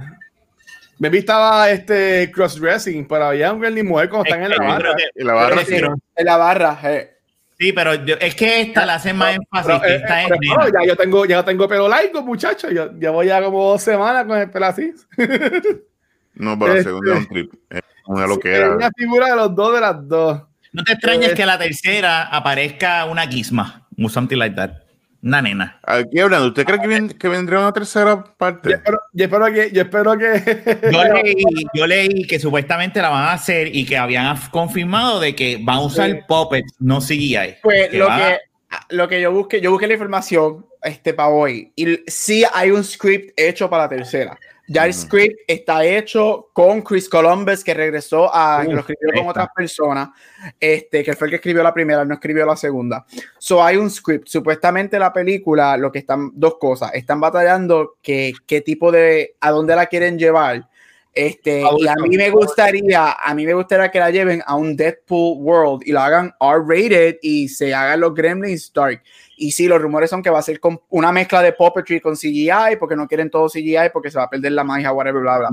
Baby estaba este crossdressing, pero había un Gremlin mujer cuando están en la creo barra. Y la barra en la barra. eh. Sí, pero yo- es que esta la hace más énfasis Pero, que eh, esta eh, es pero, nena. ya yo tengo, ya tengo pelo largo, muchacho. Yo, ya voy ya como dos semanas con el pelo así. No, pero la Este- segunda es un trip. Es una lo que Es era. una figura de los dos de las dos. No te extrañes que la tercera aparezca una guisma, o something like that. Una nena. Aquí hablando, ¿usted cree que, ven- que vendría una tercera Yo parte? espero, yo espero que, yo espero que. Yo leí, yo leí que supuestamente la van a hacer y que habían confirmado de que van a usar Sí. puppets, no CGI. Pues Que lo va- que, lo que yo busqué, yo busqué la información este, para hoy. Y sí hay un script hecho para la tercera. Ya el script está hecho con Chris Columbus, que regresó a, que lo escribió con otras personas, este, que fue el que escribió la primera, no escribió la segunda. So hay un script. Supuestamente la película, lo que están, dos cosas, están batallando que qué tipo de, a dónde la quieren llevar. Este, y a mí me gustaría, a mí me gustaría que la lleven a un Deadpool World y lo hagan R-rated y se hagan los Gremlins Dark. Y sí, los rumores son que va a ser con una mezcla de puppetry con CGI, porque no quieren todo CGI, porque se va a perder la magia, whatever, bla, bla.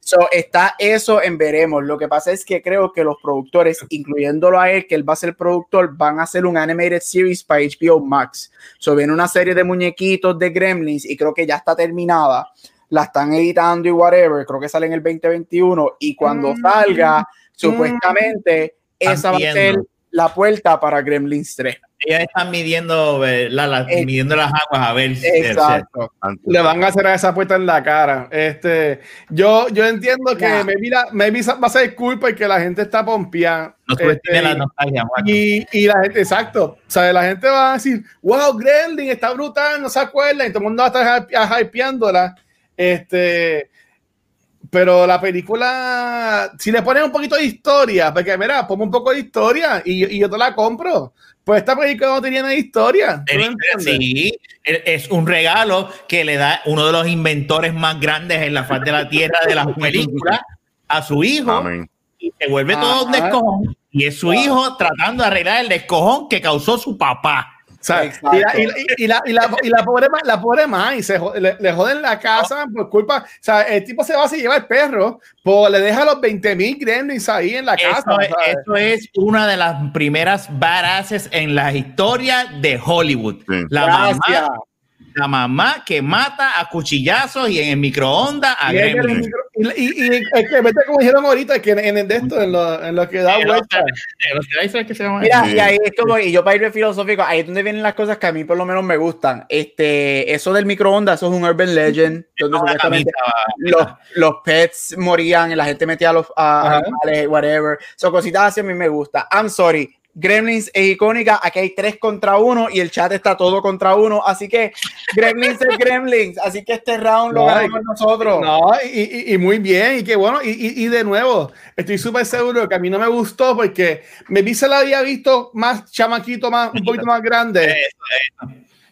So, está eso en veremos. Lo que pasa es que creo que los productores, incluyéndolo a él, que él va a ser productor, van a hacer un animated series para HBO Max. So, viene una serie de muñequitos de Gremlins y creo que ya está terminada. La están editando y whatever. Creo que sale en el 2021. Y cuando Mm. salga, supuestamente, esa va a ser. La puerta para Gremlins 3. Ellos están midiendo, ¿verdad? La- Eh, midiendo las aguas a ver si Exacto. Antes. Le van a hacer a esa puerta en la cara. Este, yo, yo entiendo que Nah. maybe, la- maybe va a ser culpa y que la gente está pompeada. no Este, la nostalgia, Juan. y, y la gente, exacto. O sea, la gente va a decir, wow, Gremlin está brutal, no se acuerda, y todo el mundo va a estar hype- hypeándola. Este, pero la película, si le ponen un poquito de historia, porque mira, ponme un poco de historia y, y yo te la compro. Pues esta película no tenía nada de historia. Sí, es un regalo que le da uno de los inventores más grandes en la faz de la tierra de las películas a su hijo Amén. y se vuelve todo un Ajá. descojón. Y es su hijo tratando de arreglar el descojón que causó su papá. O sea, Exacto. y, la, y, la, y, la, y, la, y la pobre la pobre ma, y se le, le joden la casa por culpa. O sea, el tipo se va a llevar el perro, pues le deja los 20 mil gremlins ahí en la casa. Eso es, ¿sabes? eso es una de las primeras badasses en la historia de Hollywood. Sí. La Gracias. mamá, la mamá que mata a cuchillazos y en el microondas a Y, ella en el Gremlins. micro- y, y, y es que vete como dijeron ahorita, que en, en el de esto, en lo, en lo que da El vuelta. Mira, Sí. y ahí es como, y yo para ir filosófico, ahí es donde vienen las cosas que a mí por lo menos me gustan. Este, eso del microondas, eso es un urban legend, donde camisa, los, los pets morían y la gente metía a los a- animales, whatever. Son cositas así a mí me gusta. I'm sorry. Gremlins es icónica, aquí hay tres contra uno y el chat está todo contra uno, así que Gremlins es Gremlins, así que este round lo No, ganamos nosotros. No, y, y, y muy bien, y qué bueno, y, y, de nuevo, estoy súper seguro que a mí no me gustó porque me vi se la había visto más chamaquito, más, un poquito más grande.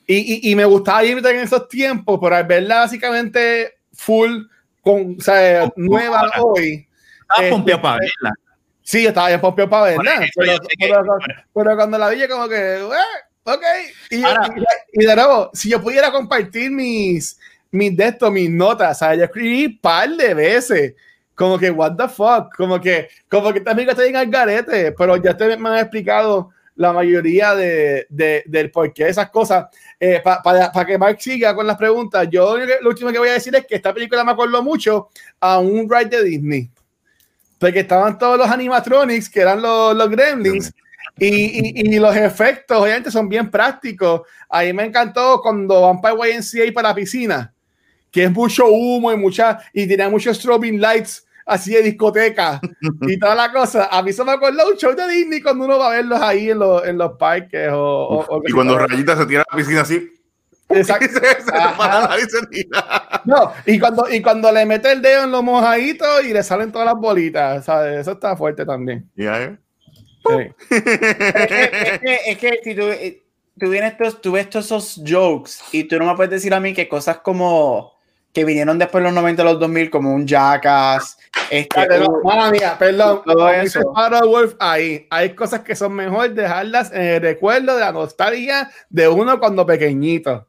Y, y, y me gustaba ir en esos tiempos, pero al verla básicamente full, con, o sea, nueva hoy. Estaba Eh, para verla. Sí, yo estaba en Pompeo para verla. Por Pero, yo que- pero- pero cuando la vi, yo como que, "Eh, ok. Y, Ahora- y- y de nuevo, si yo pudiera compartir mis, mis de esto, mis notas, ¿sabes? Yo escribí un par de veces. Como que, what the fuck, como que, como que también estoy en el garete, pero ya ustedes me han explicado la mayoría de, de- del porqué de esas cosas. Eh, Para que Mark siga con las preguntas, yo lo último que voy a decir es que esta película me acordó mucho a un ride de Disney porque estaban todos los animatronics que eran los, los gremlins y, y- y los efectos obviamente son bien prácticos. A mí me encantó cuando van para YNCA para la piscina que es mucho humo y mucha y tenía muchos strobing lights así de discoteca y toda la cosa. A mí se me acordó un show de Disney cuando uno va a verlos ahí en los, en los parques o, o- o- Y cuando Rayita se tira a la piscina así, Exacto. No, y cuando, y cuando le mete el dedo en los mojaditos y le salen todas las bolitas, ¿sabes? Eso está fuerte también. Ya, ¿eh? Sí. es que, es que, es que si tú, eh, tú, vienes, tú ves todos esos jokes y tú no me puedes decir a mí que cosas como que vinieron después de los 90 los 2000 como un Jackass este, perdón, uh, mía, perdón todo eso Wolf ahí hay cosas que son mejor dejarlas en el recuerdo de la nostalgia de uno cuando pequeñito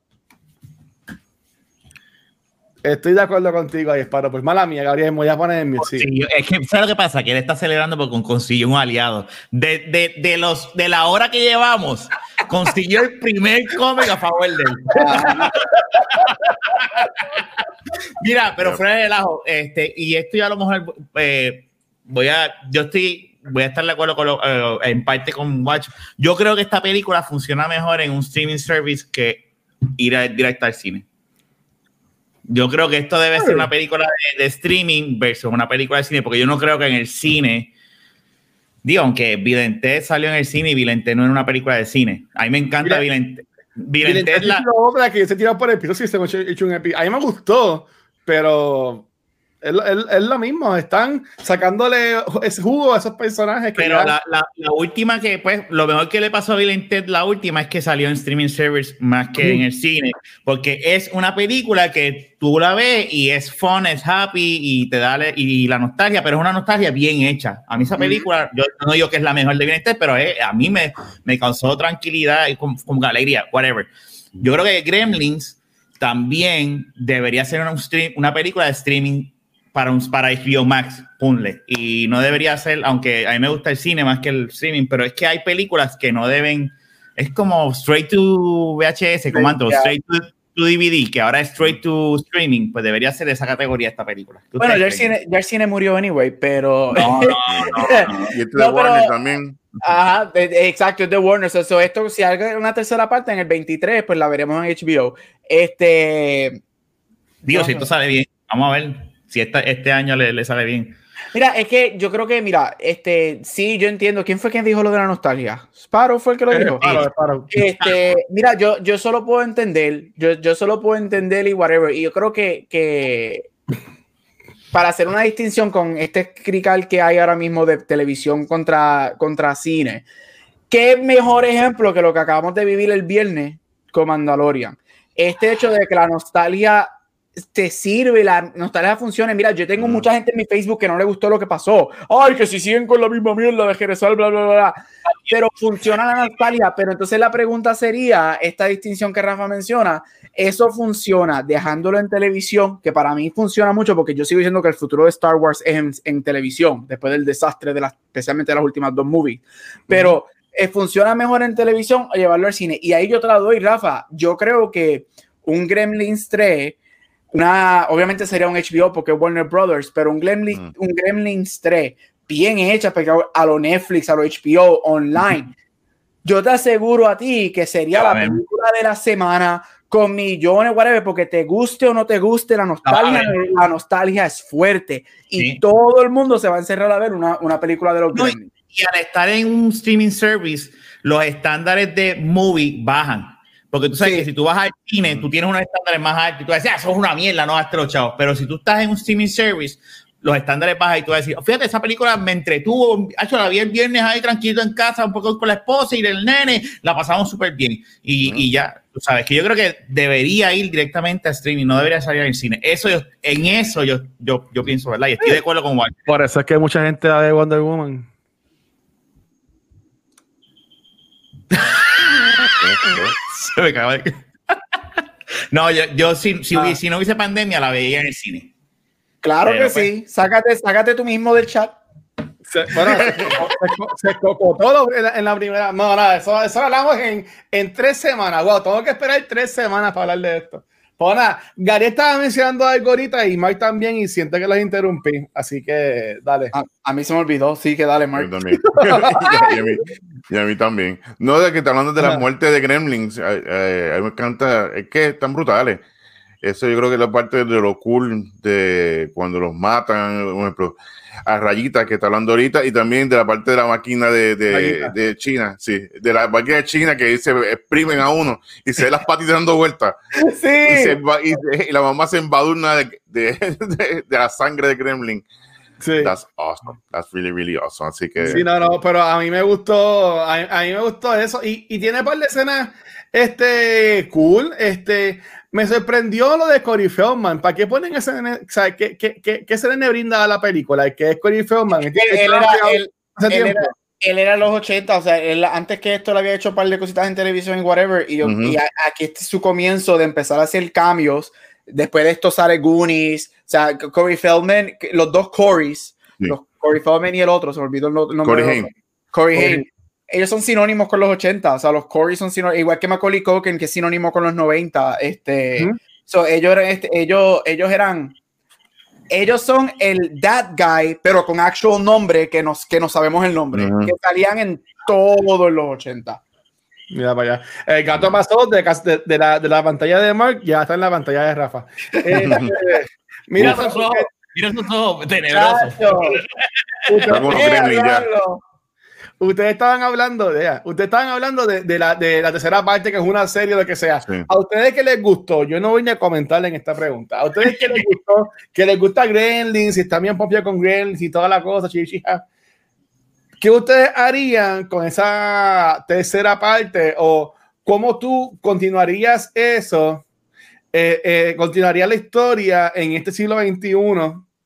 Estoy de acuerdo contigo ahí, Esparo. Pues mala mía, Gabriel, me voy a poner en mi sí. Es que, ¿sabes lo que pasa? Que él está celebrando porque consiguió un aliado. De, de, de, los, de la hora que llevamos, consiguió el primer cómic a favor de él. Mira, pero fuera de ajo, este, y esto ya a lo mejor eh, voy a, yo estoy, voy a estar de acuerdo con lo, eh, en parte con Watch. Yo creo que esta película funciona mejor en un streaming service que ir a, directo al cine. Yo creo que esto debe ser una película de, streaming versus una película de cine, porque yo no creo que en el cine, digo, aunque Vidente salió en el cine y Vidente no era una película de cine. A mí me encanta Vidente. Vidente es la obra que se tiró por el piso, sí, se ha hecho un episodio. A mí me gustó, pero es, es, lo mismo, están sacándole ese jugo a esos personajes. Pero la, la, última que, pues, lo mejor que le pasó a Bill Ted, la última es que salió en streaming service más que en el cine, porque es una película que tú la ves y es fun, es happy y te da y la nostalgia, pero es una nostalgia bien hecha. A mí esa película, yo no digo que es la mejor de Bill Ted, pero a mí me, me causó tranquilidad y con, alegría, whatever. Yo creo que Gremlins también debería ser una, una película de streaming para, un, para HBO Max, punle. Y no debería ser, aunque a mí me gusta el cine más que el streaming, pero es que hay películas que no deben, es como straight to VHS, comando, straight to, DVD, que ahora es straight to streaming, pues debería ser de esa categoría esta película. Bueno, ya el, cine, ya el, cine, murió anyway, pero... No, no, no. y este de Warner también. Ajá, exacto, es de Warner. So, esto, si hay una tercera parte en el 23, pues la veremos en HBO. Este... Dios, si esto sale bien, vamos a ver si este año le, sale bien. Mira, es que yo creo que, mira, este, sí, yo entiendo. ¿Quién fue quien dijo lo de la nostalgia? Sparrow fue el que lo dijo. Este, mira, yo, yo solo puedo entender, yo, yo solo puedo entender y whatever. Y yo creo que, que para hacer una distinción con este crical que hay ahora mismo de televisión contra, contra cine, ¿qué mejor ejemplo que lo que acabamos de vivir el viernes con Mandalorian? Este hecho de que la nostalgia te sirve, la nostalgia funciona. Mira, yo tengo mucha gente en mi Facebook que no le gustó lo que pasó. Ay, que si siguen con la misma mierda de Jerez, bla, bla, bla. Pero funciona la nostalgia. Pero entonces la pregunta sería, esta distinción que Rafa menciona, ¿eso funciona dejándolo en televisión? Que para mí funciona mucho porque yo sigo diciendo que el futuro de Star Wars es en, televisión, después del desastre de las, especialmente de las últimas dos movies. Pero eh, funciona mejor en televisión o llevarlo al cine. Y ahí yo te la doy, Rafa. Yo creo que un Gremlins 3 una, obviamente sería un HBO porque es Warner Brothers, pero un, Gremlin, mm. un Gremlins 3 bien hecha a lo Netflix, a lo HBO online. Yo te aseguro a ti que sería la película de la semana con millones, whatever, porque te guste o no te guste, la nostalgia, la nostalgia es fuerte y todo el mundo se va a encerrar a ver una, una película de los Gremlins. Y al estar en un streaming service, los estándares de movie bajan. Porque tú sabes que si tú vas al cine, tú tienes unos estándares más altos y tú dices, ah, eso es una mierda, no vas chavos. Pero si tú estás en un streaming service, los estándares bajan y tú vas a decir, fíjate, esa película me entretuvo, hecho la vi el viernes ahí tranquilo en casa, un poco con la esposa y el nene, la pasamos súper bien. Y, y, ya, tú sabes que yo creo que debería ir directamente a streaming, no debería salir al cine. Eso yo, en eso yo, yo, yo pienso, ¿verdad? Y estoy de acuerdo con Juan. Por eso es que mucha gente la ve Wonder Woman. Se me acaba de... No, yo, yo si, si, ah. si, no hubiese pandemia, la veía en el cine. Claro que sí. Pues, sácate, sácate tú mismo del chat. bueno, se, escocó todo en la, primera. No, nada, eso, eso hablamos en, en tres semanas. Wow, tengo que esperar tres semanas para hablar de esto. Pues Gary estaba mencionando algo ahorita y Mike también y siente que los interrumpí, así que dale. A, mí se me olvidó, sí que dale, Mike. También. y, a mí, también. No, de que te hablando de la muerte de Gremlins, a, mí me encanta, es que están brutales. Eso yo creo que es la parte de lo cool de cuando los matan, por ejemplo a Rayita, que está hablando ahorita, y también de la parte de la máquina de, de, China, sí, de la máquina de China que se exprimen a uno y se ve las patitas dando vueltas. Sí. Y, la mamá se embadurna de, de, la sangre de Kremlin. Sí. That's awesome. That's really, really awesome. Así que. Sí, no, no, pero a mí me gustó, a, mí me gustó eso. Y, y tiene un par de escenas, este, cool. Este, me sorprendió lo de Corey Feldman. ¿Para qué ponen ese, o sea, qué, qué, qué, qué se le brinda a la película? Que es Corey Feldman. Él, era, él, él, era, él era los 80, o sea, él, antes que esto le había hecho un par de cositas en televisión y whatever, y, yo, y aquí este es su comienzo de empezar a hacer cambios. Después de esto sale Goonies, o sea, Corey Feldman, los dos Corys, los Corey Feldman y el otro, se me olvidó el nombre. Corey Haim. Corey Haim. Ellos son sinónimos con los 80, o sea, los Corey son sinónimos, igual que Macaulay Culkin, que es sinónimo con los 90. Este, so, ellos, eran, este, ellos, ellos eran ellos son el that guy, pero con actual nombre que, nos, que no sabemos el nombre, que salían en todos los 80. Mira para allá. El gato pasó de, de, la, de, la, pantalla de Mark, ya está en la pantalla de Rafa. Eh, mira esos ojos, mira esos ojos tenebrosos. Ustedes estaban hablando de, ustedes estaban hablando de, de, la, de la tercera parte, que es una serie, de que sea. A ustedes que les gustó, yo no voy a comentar en esta pregunta. A ustedes que les gustó, que les gusta Gremlins, si están bien pompios con Gremlins y toda la cosa, chichija. ¿Qué ustedes harían con esa tercera parte? ¿O cómo tú continuarías eso? Eh, eh, continuaría la historia en este siglo XXI.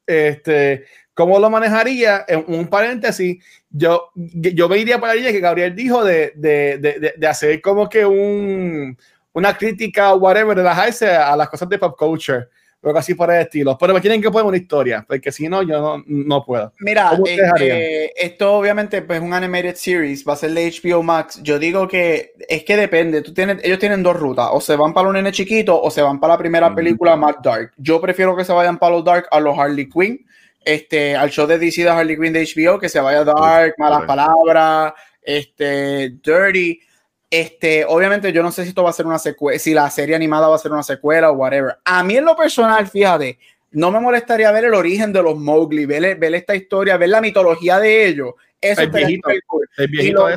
Este, ¿Cómo lo manejaría? En un paréntesis, yo, yo me iría para la que Gabriel dijo de, de, de, de, hacer como que un, una crítica o whatever, relajarse a las cosas de pop culture. Pero así por el estilo. Pero me tienen que poner una historia, porque si no, yo no, no puedo. Mira, este, esto obviamente pues, es un animated series, va a ser de HBO Max. Yo digo que es que depende. Tú tienes, ellos tienen dos rutas: o se van para los nene chiquito o se van para la primera película más dark. Yo prefiero que se vayan para los dark a los Harley Quinn este, al show de DC de Harley Quinn de HBO, que se vaya dark, malas palabras, este, dirty. Este, obviamente yo no sé si esto va a ser una secuela, si la serie animada va a ser una secuela o whatever. A mí en lo personal, fíjate, no me molestaría ver el origen de los Mowgli, ver, ver esta historia, ver la mitología de ellos. Eso es viejito, viejito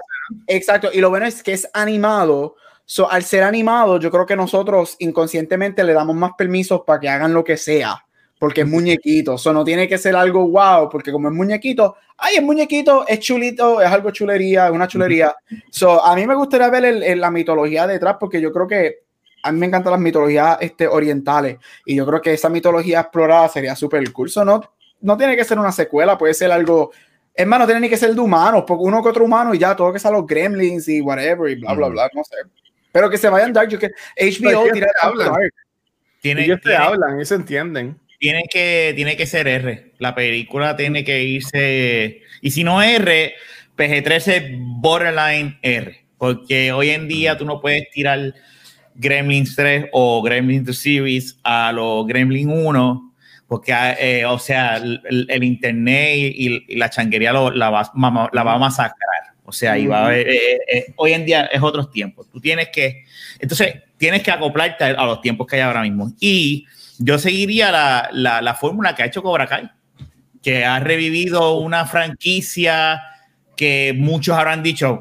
Exacto, y lo bueno es que es animado. So, al ser animado, yo creo que nosotros inconscientemente le damos más permisos para que hagan lo que sea porque es muñequito. Eso no tiene que ser algo wow, porque como es muñequito, ay, es muñequito, es chulito, es algo chulería, es una chulería. So, a mí me gustaría ver el, la mitología detrás, porque yo creo que a mí me encantan las mitologías este, orientales y yo creo que esa mitología explorada sería súper cool. no, no tiene que ser una secuela, puede ser algo. Es más, no tiene ni que ser de humanos, porque uno que otro humano y ya, todo que sea los gremlins y whatever y bla, bla, bla, no sé. Pero que se vayan dark, yo que HBO dark. Tiene, Ellos te hablan y se entienden tiene que, tiene que ser R. La película tiene que irse. Y si no R, PG-13 borderline R. Porque hoy en día tú no puedes tirar Gremlins 3 o Gremlins 2 Series a los Gremlins 1. Porque, eh, o sea, el, internet y, la changuería la, va, la va a masacrar. O sea, iba eh, eh, hoy en día es otros tiempos. Tú tienes que. Entonces, tienes que acoplarte a los tiempos que hay ahora mismo. Y yo seguiría la, la, la fórmula que ha hecho Cobra Kai, que ha revivido una franquicia que muchos habrán dicho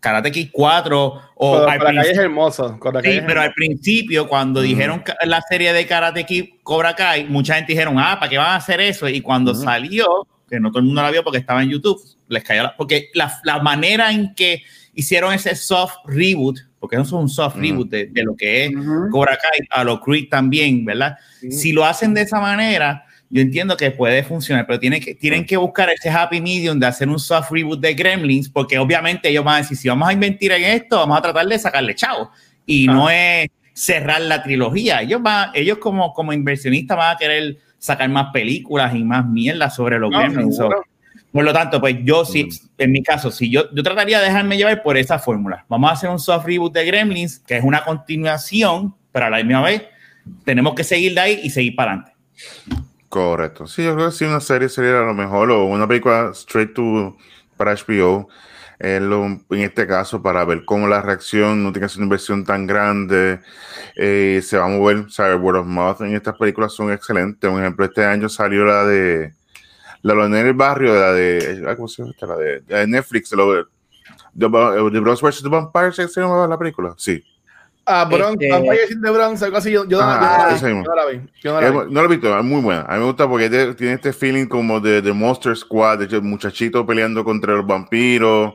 Karate Kid 4 o Cobra Kai es hermoso. sí, pero al principio cuando dijeron la serie de Karate Kid Cobra Kai, mucha gente dijeron, ah, ¿para qué van a hacer eso? Y cuando salió, que no todo el mundo la vio porque estaba en YouTube, les cayó la, porque la, la manera en que hicieron ese soft reboot porque eso es un soft reboot de, lo que es Cobra Kai, a lo Creed también, ¿verdad? Si lo hacen de esa manera, yo entiendo que puede funcionar, pero tienen que, tienen que buscar ese happy medium de hacer un soft reboot de Gremlins, porque obviamente ellos van a decir, si vamos a invertir en esto, vamos a tratar de sacarle chavo. Y no es cerrar la trilogía. Ellos, van, ellos como, como inversionistas van a querer sacar más películas y más mierda sobre los Gremlins. Por lo tanto, pues yo sí, mm. en mi caso, si yo, yo trataría de dejarme llevar por esa fórmula. Vamos a hacer un soft reboot de Gremlins, que es una continuación, pero a la misma vez tenemos que seguir de ahí y seguir para adelante. Correcto. Sí, yo creo que sí, una serie sería lo mejor, o una película straight to para HBO. en este caso, para ver cómo la reacción no tiene que ser una inversión tan grande, eh, se va a mover, saber word of mouth en estas películas son excelentes. Un ejemplo, este año salió la de la de en el barrio, la de, ah, ¿cómo se llama? La de, Netflix, lo de, The, Bros vs. The Vampire, ¿se llama la película? Sí. Ah, Bronx, este... Vampire in the Bronx, algo así. Yo, yo, ah, no, yo, no, la vi. Yo no, la vi. no lo he visto, es muy buena. A mí me gusta porque tiene este feeling como de, de Monster Squad, de muchachito peleando contra los vampiros.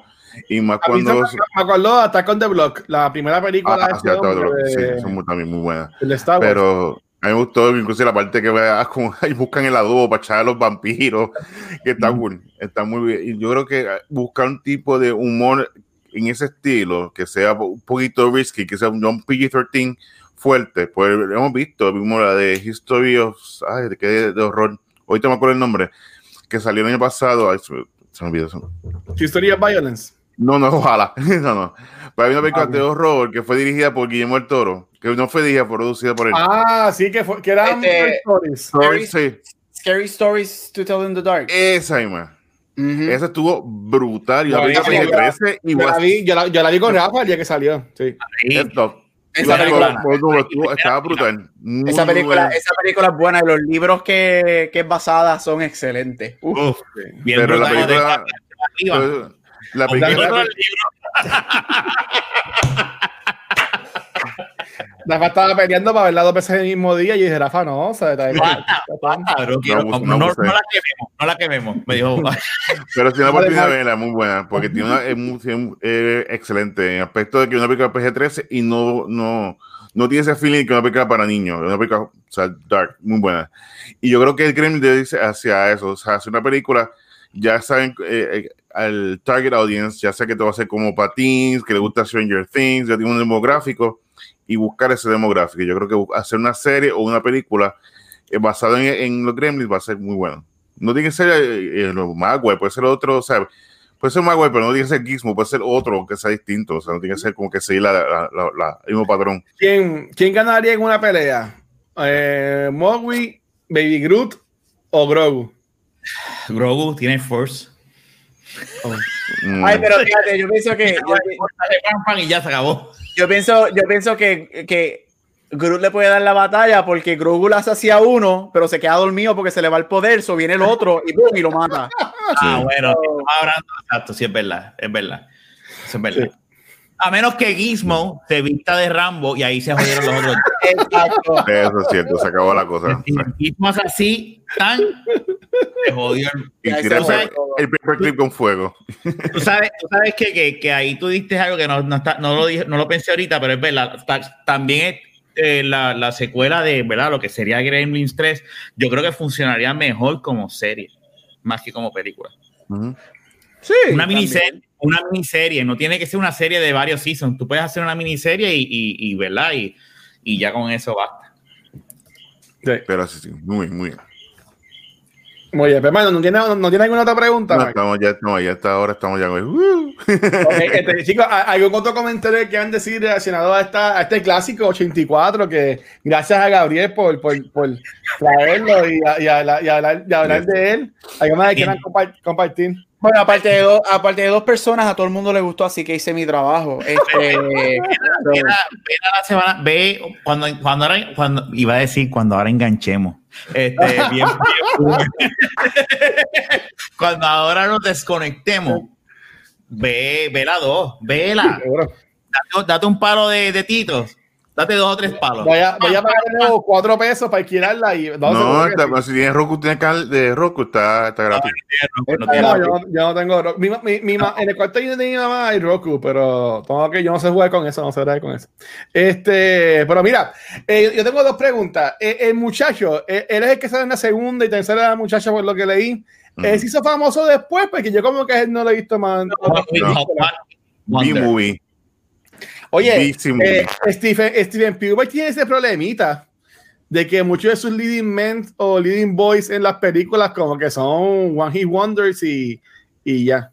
Y más a cuando. Me, me acuerdo Attack on the Block, la primera película ah, de este hombre, Sí, son muy, también muy buenas. Pero a mí me gustó incluso la parte que veas como ahí buscan el adobo para echar a los vampiros, que está, cool, está muy bien. Y yo creo que buscar un tipo de humor en ese estilo, que sea un poquito risky, que sea un PG-13 fuerte, pues hemos visto, vimos la de History of, ay, de, qué de horror, ahorita me acuerdo el nombre, que salió el año pasado, ay, se, me olvidó eso. History of Violence. No, no, ojalá, no, no. Pero hay una película ah, de horror que fue dirigida por Guillermo el Toro, que no fue dirigida, fue producida por él. Ah, sí, que, fue, que era este, Stories. Scary, sí. Scary Stories to Tell in the Dark. Esa. Uh -huh. Esa estuvo brutal. Yo, la, vi, yo, 13 y yo, la vi, yo, la, yo la vi con Rafa el día que salió. Sí. Esa película, estaba brutal. esa película, esa película es buena y los libros que, que es basada son excelentes. Uf, Uf, bien pero la película, la película, Rafa estaba peleando para verla dos veces el mismo día y dije, Rafa, no, o sea, está no, no, no, la quememos, no la quememos, me dijo. Pero tiene una oportunidad de verla, muy buena, porque tiene una, es, muy, es excelente. En aspecto de que una película PG-13 y no, no, no tiene ese feeling que una película para niños, una película, o sea, dark, muy buena. Y yo creo que el Gremlin dice hacia eso, o sea, hace una película, ya saben, eh, eh, al target audience, ya sé que te va a ser como para teens, que le gusta Stranger Things, ya tiene un demográfico, y buscar ese demográfico. Yo creo que hacer una serie o una película eh, basada en, en, los Gremlins va a ser muy bueno. No tiene que ser eh, eh los Magway, puede ser otro, o sea, puede ser Magway, pero no tiene que ser Gizmo, puede ser otro que sea distinto, o sea, no tiene que ser como que seguir la, la, la, el mismo patrón. ¿Quién, ¿Quién ganaría en una pelea? Eh, ¿Mogui, Baby Groot o Grogu? Grogu tiene Force. Oh. Ay, pero fíjate, yo pienso que. Yo, y ya se acabó. Yo pienso, yo pienso que, que Groot le puede dar la batalla porque Grogu la hace hacia uno, pero se queda dormido porque se le va el poder, eso viene el otro y, boom, y lo mata. Ah, bueno, hablando, exacto, sí es verdad, es verdad. Eso es verdad. Sí. A menos que Gizmo se vista de Rambo y ahí se jodieron los otros. Exacto. Eso es cierto, se acabó la cosa. Gizmo es así, tan jodió. Y tira el primer clip con fuego. Tú sabes, tú sabes que, que, que, ahí tú diste algo que no, no, está, no, lo, dije, no lo pensé ahorita, pero es verdad. También eh, la, la, secuela de ¿verdad? lo que sería Gremlins 3, yo creo que funcionaría mejor como serie, más que como película. Uh -huh. Sí, una miniserie, una miniserie, no tiene que ser una serie de varios seasons. Tú puedes hacer una miniserie y, y, y ¿verdad? Y, y, ya con eso basta. Sí. Pero sí, sí, muy, muy bien. Muy bien, hermano, ¿no tiene, ¿no tiene alguna otra pregunta? No, estamos ya, no, ya está, ahora estamos ya. Uh. Okay, este, chicos, ¿algún otro comentario que han decir relacionado a, esta, a este clásico 84? Que gracias a Gabriel por, por, por traerlo y, a, y, a, y, a, hablar, y hablar de él. ¿Algo más que quieran compartir? Bueno, aparte de, dos, aparte de dos personas, a todo el mundo le gustó, así que hice mi trabajo. Este, ve, ve, la semana, ve cuando, cuando, ahora, cuando iba a decir cuando ahora enganchemos. Este, bien, bien, cuando ahora nos desconectemos, ve, ve la dos, vela. Date, date un palo de, de titos Date dos o tres palos. Voy a, voy a pagar cuatro pesos para alquilarla y no, está, pero si tienes Roku, tienes canal de Roku, está, está gratis. No, no, no, yo, yo, no tengo Roku. Mi, mi, mi, en el cuarto de mi mamá hay Roku, pero tengo que yo no sé jugar con eso, no sé jugar con eso. Este, pero mira, eh, yo tengo dos preguntas. Eh, el muchacho, eh, él es el que sale en la segunda y tercera muchacha por lo que leí. Mm. ¿Se hizo famoso después? Porque yo como que no lo he visto más. B-Movie. Oye, eh, Stephen, Steven Spielberg tiene ese problemita de que muchos de sus leading men o leading boys en las películas como que son one hit wonders y, y ya.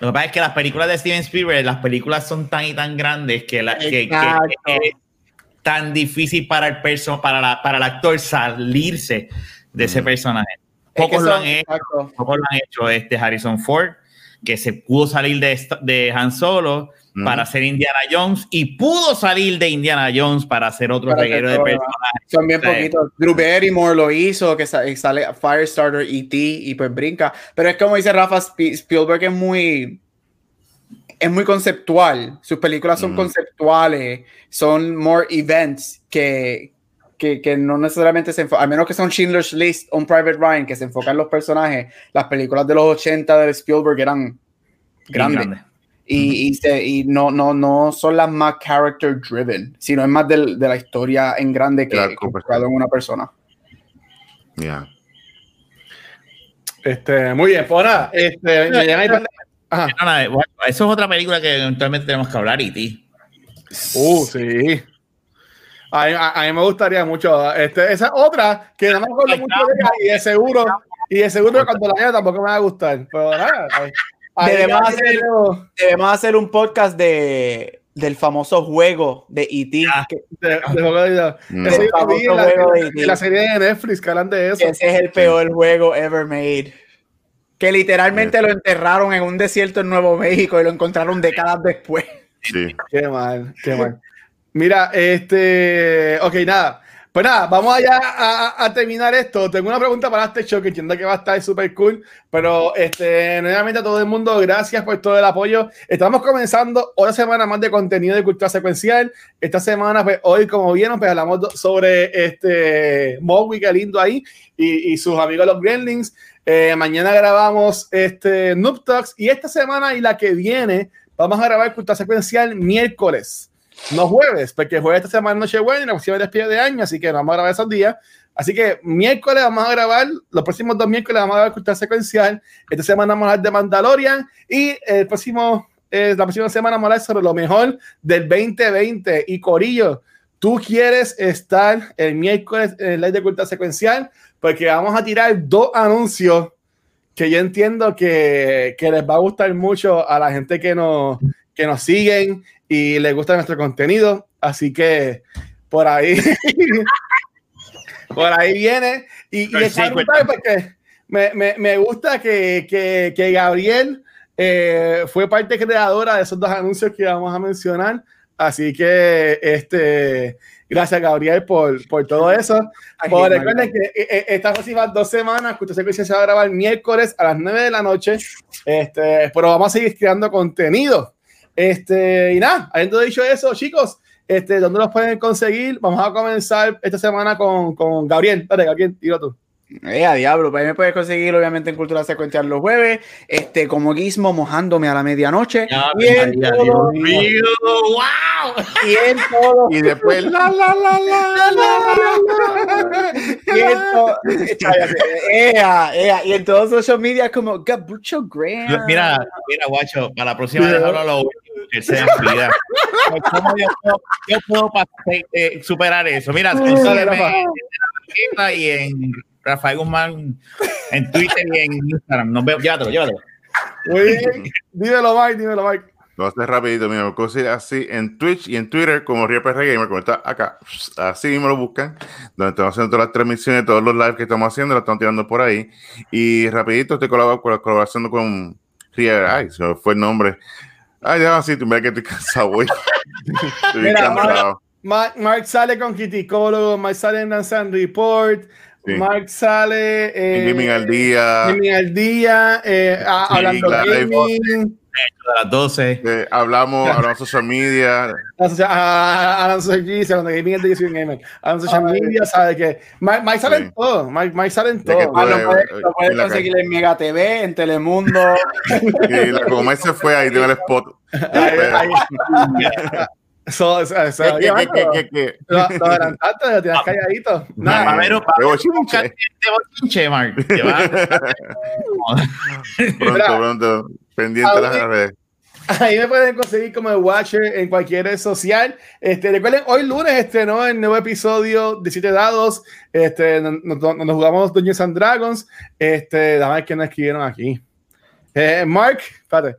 Lo que pasa es que las películas de Steven Spielberg, las películas son tan y tan grandes que, la, que, que, que es tan difícil para el perso, para, la, para el actor salirse de ese personaje. Pocos, lo han, hecho, pocos lo han hecho este Harrison Ford, que se pudo salir de, de Han Solo para ser Indiana Jones y pudo salir de Indiana Jones para hacer otro reguero de personajes. Son bien poquitos. Drew Barrymore lo hizo, que sale Firestarter, E.T. y pues brinca. Pero es como dice Rafa, Spielberg es muy es muy conceptual. Sus películas son Mm. conceptuales, son more events que, que, que no necesariamente se enfocan, a menos que son Schindler's List o un Private Ryan, que se enfocan en los personajes. Las películas de los 80 de Spielberg eran grandes. grande. Y, y, se- y no, no, no son las más character driven, sino es más del- de la historia en grande que Claro, enfocado en una persona. Ya. Este, muy bien, pues nada, este. No, eso es otra película que eventualmente tenemos que hablar, y ti. Uh, sí. A mí, a- a mí me gustaría mucho. Este, esa otra que no me acuerdo mucho de ella y de seguro, y de seguro que cuando la vea tampoco me va a gustar. Pero nada. Debemos hacer- Debemos hacer un podcast de, del famoso juego de E.T. Ah. vida. Mm. La, E.T. la serie de Netflix que hablan de eso. Ese es el peor juego ever made. Que literalmente lo enterraron en un desierto en Nuevo México y lo encontraron décadas después. Sí. Qué mal, qué mal. Mira, este. Ok, nada. Pues nada, vamos allá a, a- terminar esto. Tengo una pregunta para este show que entiendo que va a estar súper cool. Pero este, nuevamente a todo el mundo, gracias por todo el apoyo. Estamos comenzando otra semana más de contenido de cultura secuencial. Esta semana, pues hoy, como vieron, pues hablamos sobre este Mowgli, que lindo ahí, y, y sus amigos los Gremlins. Eh, mañana grabamos este Noob Talks y esta semana y la que viene vamos a grabar cultura secuencial miércoles, no jueves, porque jueves esta semana es Nochebuena y la próxima es despedida de año, así que no vamos a grabar esos días. Así que miércoles vamos a grabar, los próximos dos miércoles vamos a grabar cultura secuencial. Esta semana vamos a hablar de Mandalorian y el próximo, eh, la próxima semana vamos a hablar sobre lo mejor del 2020. Y Corillo, tú quieres estar el miércoles en el live de cultura secuencial porque vamos a tirar dos anuncios que yo entiendo que, que les va a gustar mucho a la gente que nos, que nos siguen y les gusta nuestro contenido. Así que por ahí, por ahí viene. Y, y está brutal porque me, me, me gusta que, que, que Gabriel eh, fue parte creadora de esos dos anuncios que vamos a mencionar. Así que este, gracias Gabriel por, por todo eso. Ay, recuerden que eh, eh, estas próximas dos semanas, Cultura Secuencia se va a grabar miércoles a las 9 de la noche. Este, pero vamos a seguir creando contenido. Este, y nada, habiendo dicho eso, chicos, este, ¿dónde los pueden conseguir? Vamos a comenzar esta semana con, con Gabriel. Dale, Gabriel, tiro tú. Eh, a diablo, pues ahí me puedes conseguir obviamente en Cultura Secuencial los jueves, este, como Gizmo mojándome a la medianoche. y, en todo, ¡Wow! y en todo, Y después, la, la, la, la, la. y en todo, cállate, ea, ea, y en todos los social media como Gabucho Graham. Mira, mira, guacho, para la próxima déjalo a lo que se despida. ¿Cómo yo, puedo- yo puedo pa- eh, superar eso? Mira, consígueme Rafa. en la y en Rafael Guzmán en Twitter y en Instagram. Nos vemos, llévatelo, llévatelo. Muy bien. dímelo, Mike, dímelo, Mike. Lo haces rapidito, mira, me consigue así en Twitch y en Twitter como RPR Gamer, como está acá. Así mismo lo buscan, donde estamos haciendo todas las transmisiones, todos los lives que estamos haciendo, lo estamos tirando por ahí. Y rapidito estoy colab- col- colaborando con Rier, ay, se me fue el nombre. Ay, ya así, tú mira que estoy cansado, güey. Estoy Mira, cansado. Mark, Mark sale con Criticólogo, Mark sale en Dance and Report, Sí. Mark sale eh, En Gaming al día, Gaming al día, eh, a- Sí, hablando live. gaming, A las 12. eh, hablamos, hablamos social media, a- a- a- Alan Sergi, hablando de gaming yo soy un gamer, social media, sabe que Mike, sale en todo, Mike, sale en De que todo. Ah, lo puedes, eh, en conseguir en Mega TV, en Telemundo. y la como Mike se fue ahí, tengo el spot. Eso, eso, eso, ¿Qué, qué, oye, qué, qué, qué? Lo, lo adelantaste, lo tienes calladito. Nada. Pamero, bochinche. de bochinche, Mark. Que Pronto, pronto. Pendiente de las Ahí- redes. Ahí me pueden conseguir como el Watcher en cualquier red social. Este, recuerden, hoy lunes estrenó el nuevo episodio de Siete Dados. Este, nos, nos- nos jugamos Dungeons and Dragons. Este, dame quién nos escribieron aquí. Eh, Mark, espérate.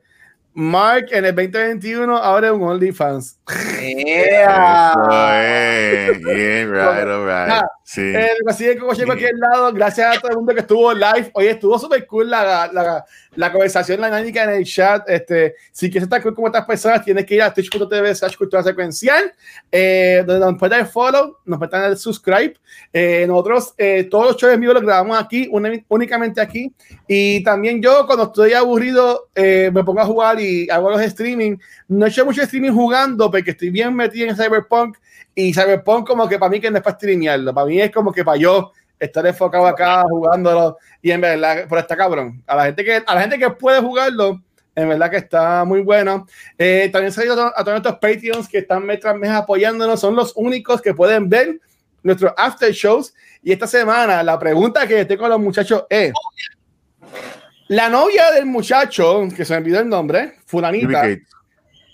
Mark en el 2021 abre un OnlyFans. Es. Yeah, right, all right. Ah, Sí. Eh, como aquí al lado. Gracias a todo el mundo que estuvo live. Hoy estuvo súper cool la, la, la, conversación, la dinámica en el chat. Este, si quieres estar cool como estas personas, tienes que ir a twitch.tv slash cultura secuencial, eh, donde nos pueden dar follow, nos pueden dar subscribe. Eh, nosotros, eh, todos los shows en vivo los grabamos aquí, únicamente aquí. Y también yo, cuando estoy aburrido, eh, me pongo a jugar y hago los streaming. No he hecho mucho streaming jugando porque estoy bien metido en Cyberpunk y Cyberpunk como que para mí que no es para streamearlo, para mí es como que para yo estar enfocado acá jugándolo y en verdad, por está cabrón. A la gente que, a la gente que puede jugarlo, en verdad que está muy bueno. Eh, también saludo a, todos estos Patreons que están mes tras mes apoyándonos, son los únicos que pueden ver nuestros after shows. Y esta semana la pregunta que tengo con los muchachos es, la novia del muchacho, que se me olvidó el nombre, fulanita,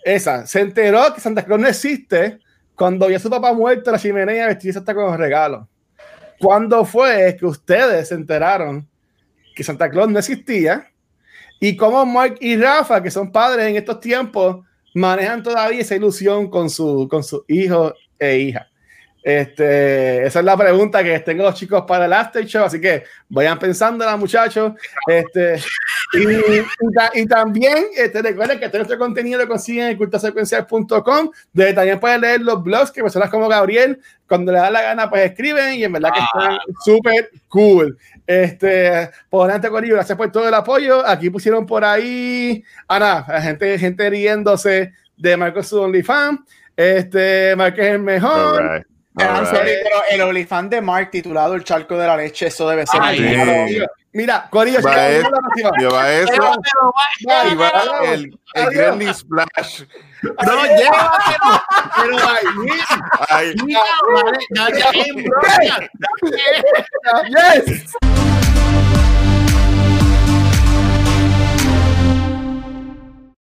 esa, se enteró que Santa Claus no existe cuando vio a su papá muerto la chimenea vestirse hasta con los regalos. ¿Cuándo fue que ustedes se enteraron que Santa Claus no existía? Y cómo Mark y Rafa, que son padres en estos tiempos, manejan todavía esa ilusión con su, con su hijo e hija. Este, esa es la pregunta que tengo los chicos para el after show, así que vayan pensando, muchachos. Este, y, y, también este, recuerden que todo nuestro contenido lo consiguen en cultasecuencial.com, donde también pueden leer los blogs que personas como Gabriel, cuando le da la gana, pues escriben y en verdad que están ah. súper cool. Este, por delante, Corillo, gracias por todo el apoyo. Aquí pusieron por ahí, Ana, gente, gente riéndose de Marcos su OnlyFans. Este, Marcos es el mejor. Pero el OnlyFans de Mark titulado El Charco de la Leche, eso debe ser. Mira, Corillo, lleva eso, lleva eso y va el, el Gremlin Splash. No, llévatelo. Pero ahí, ahí. Mira.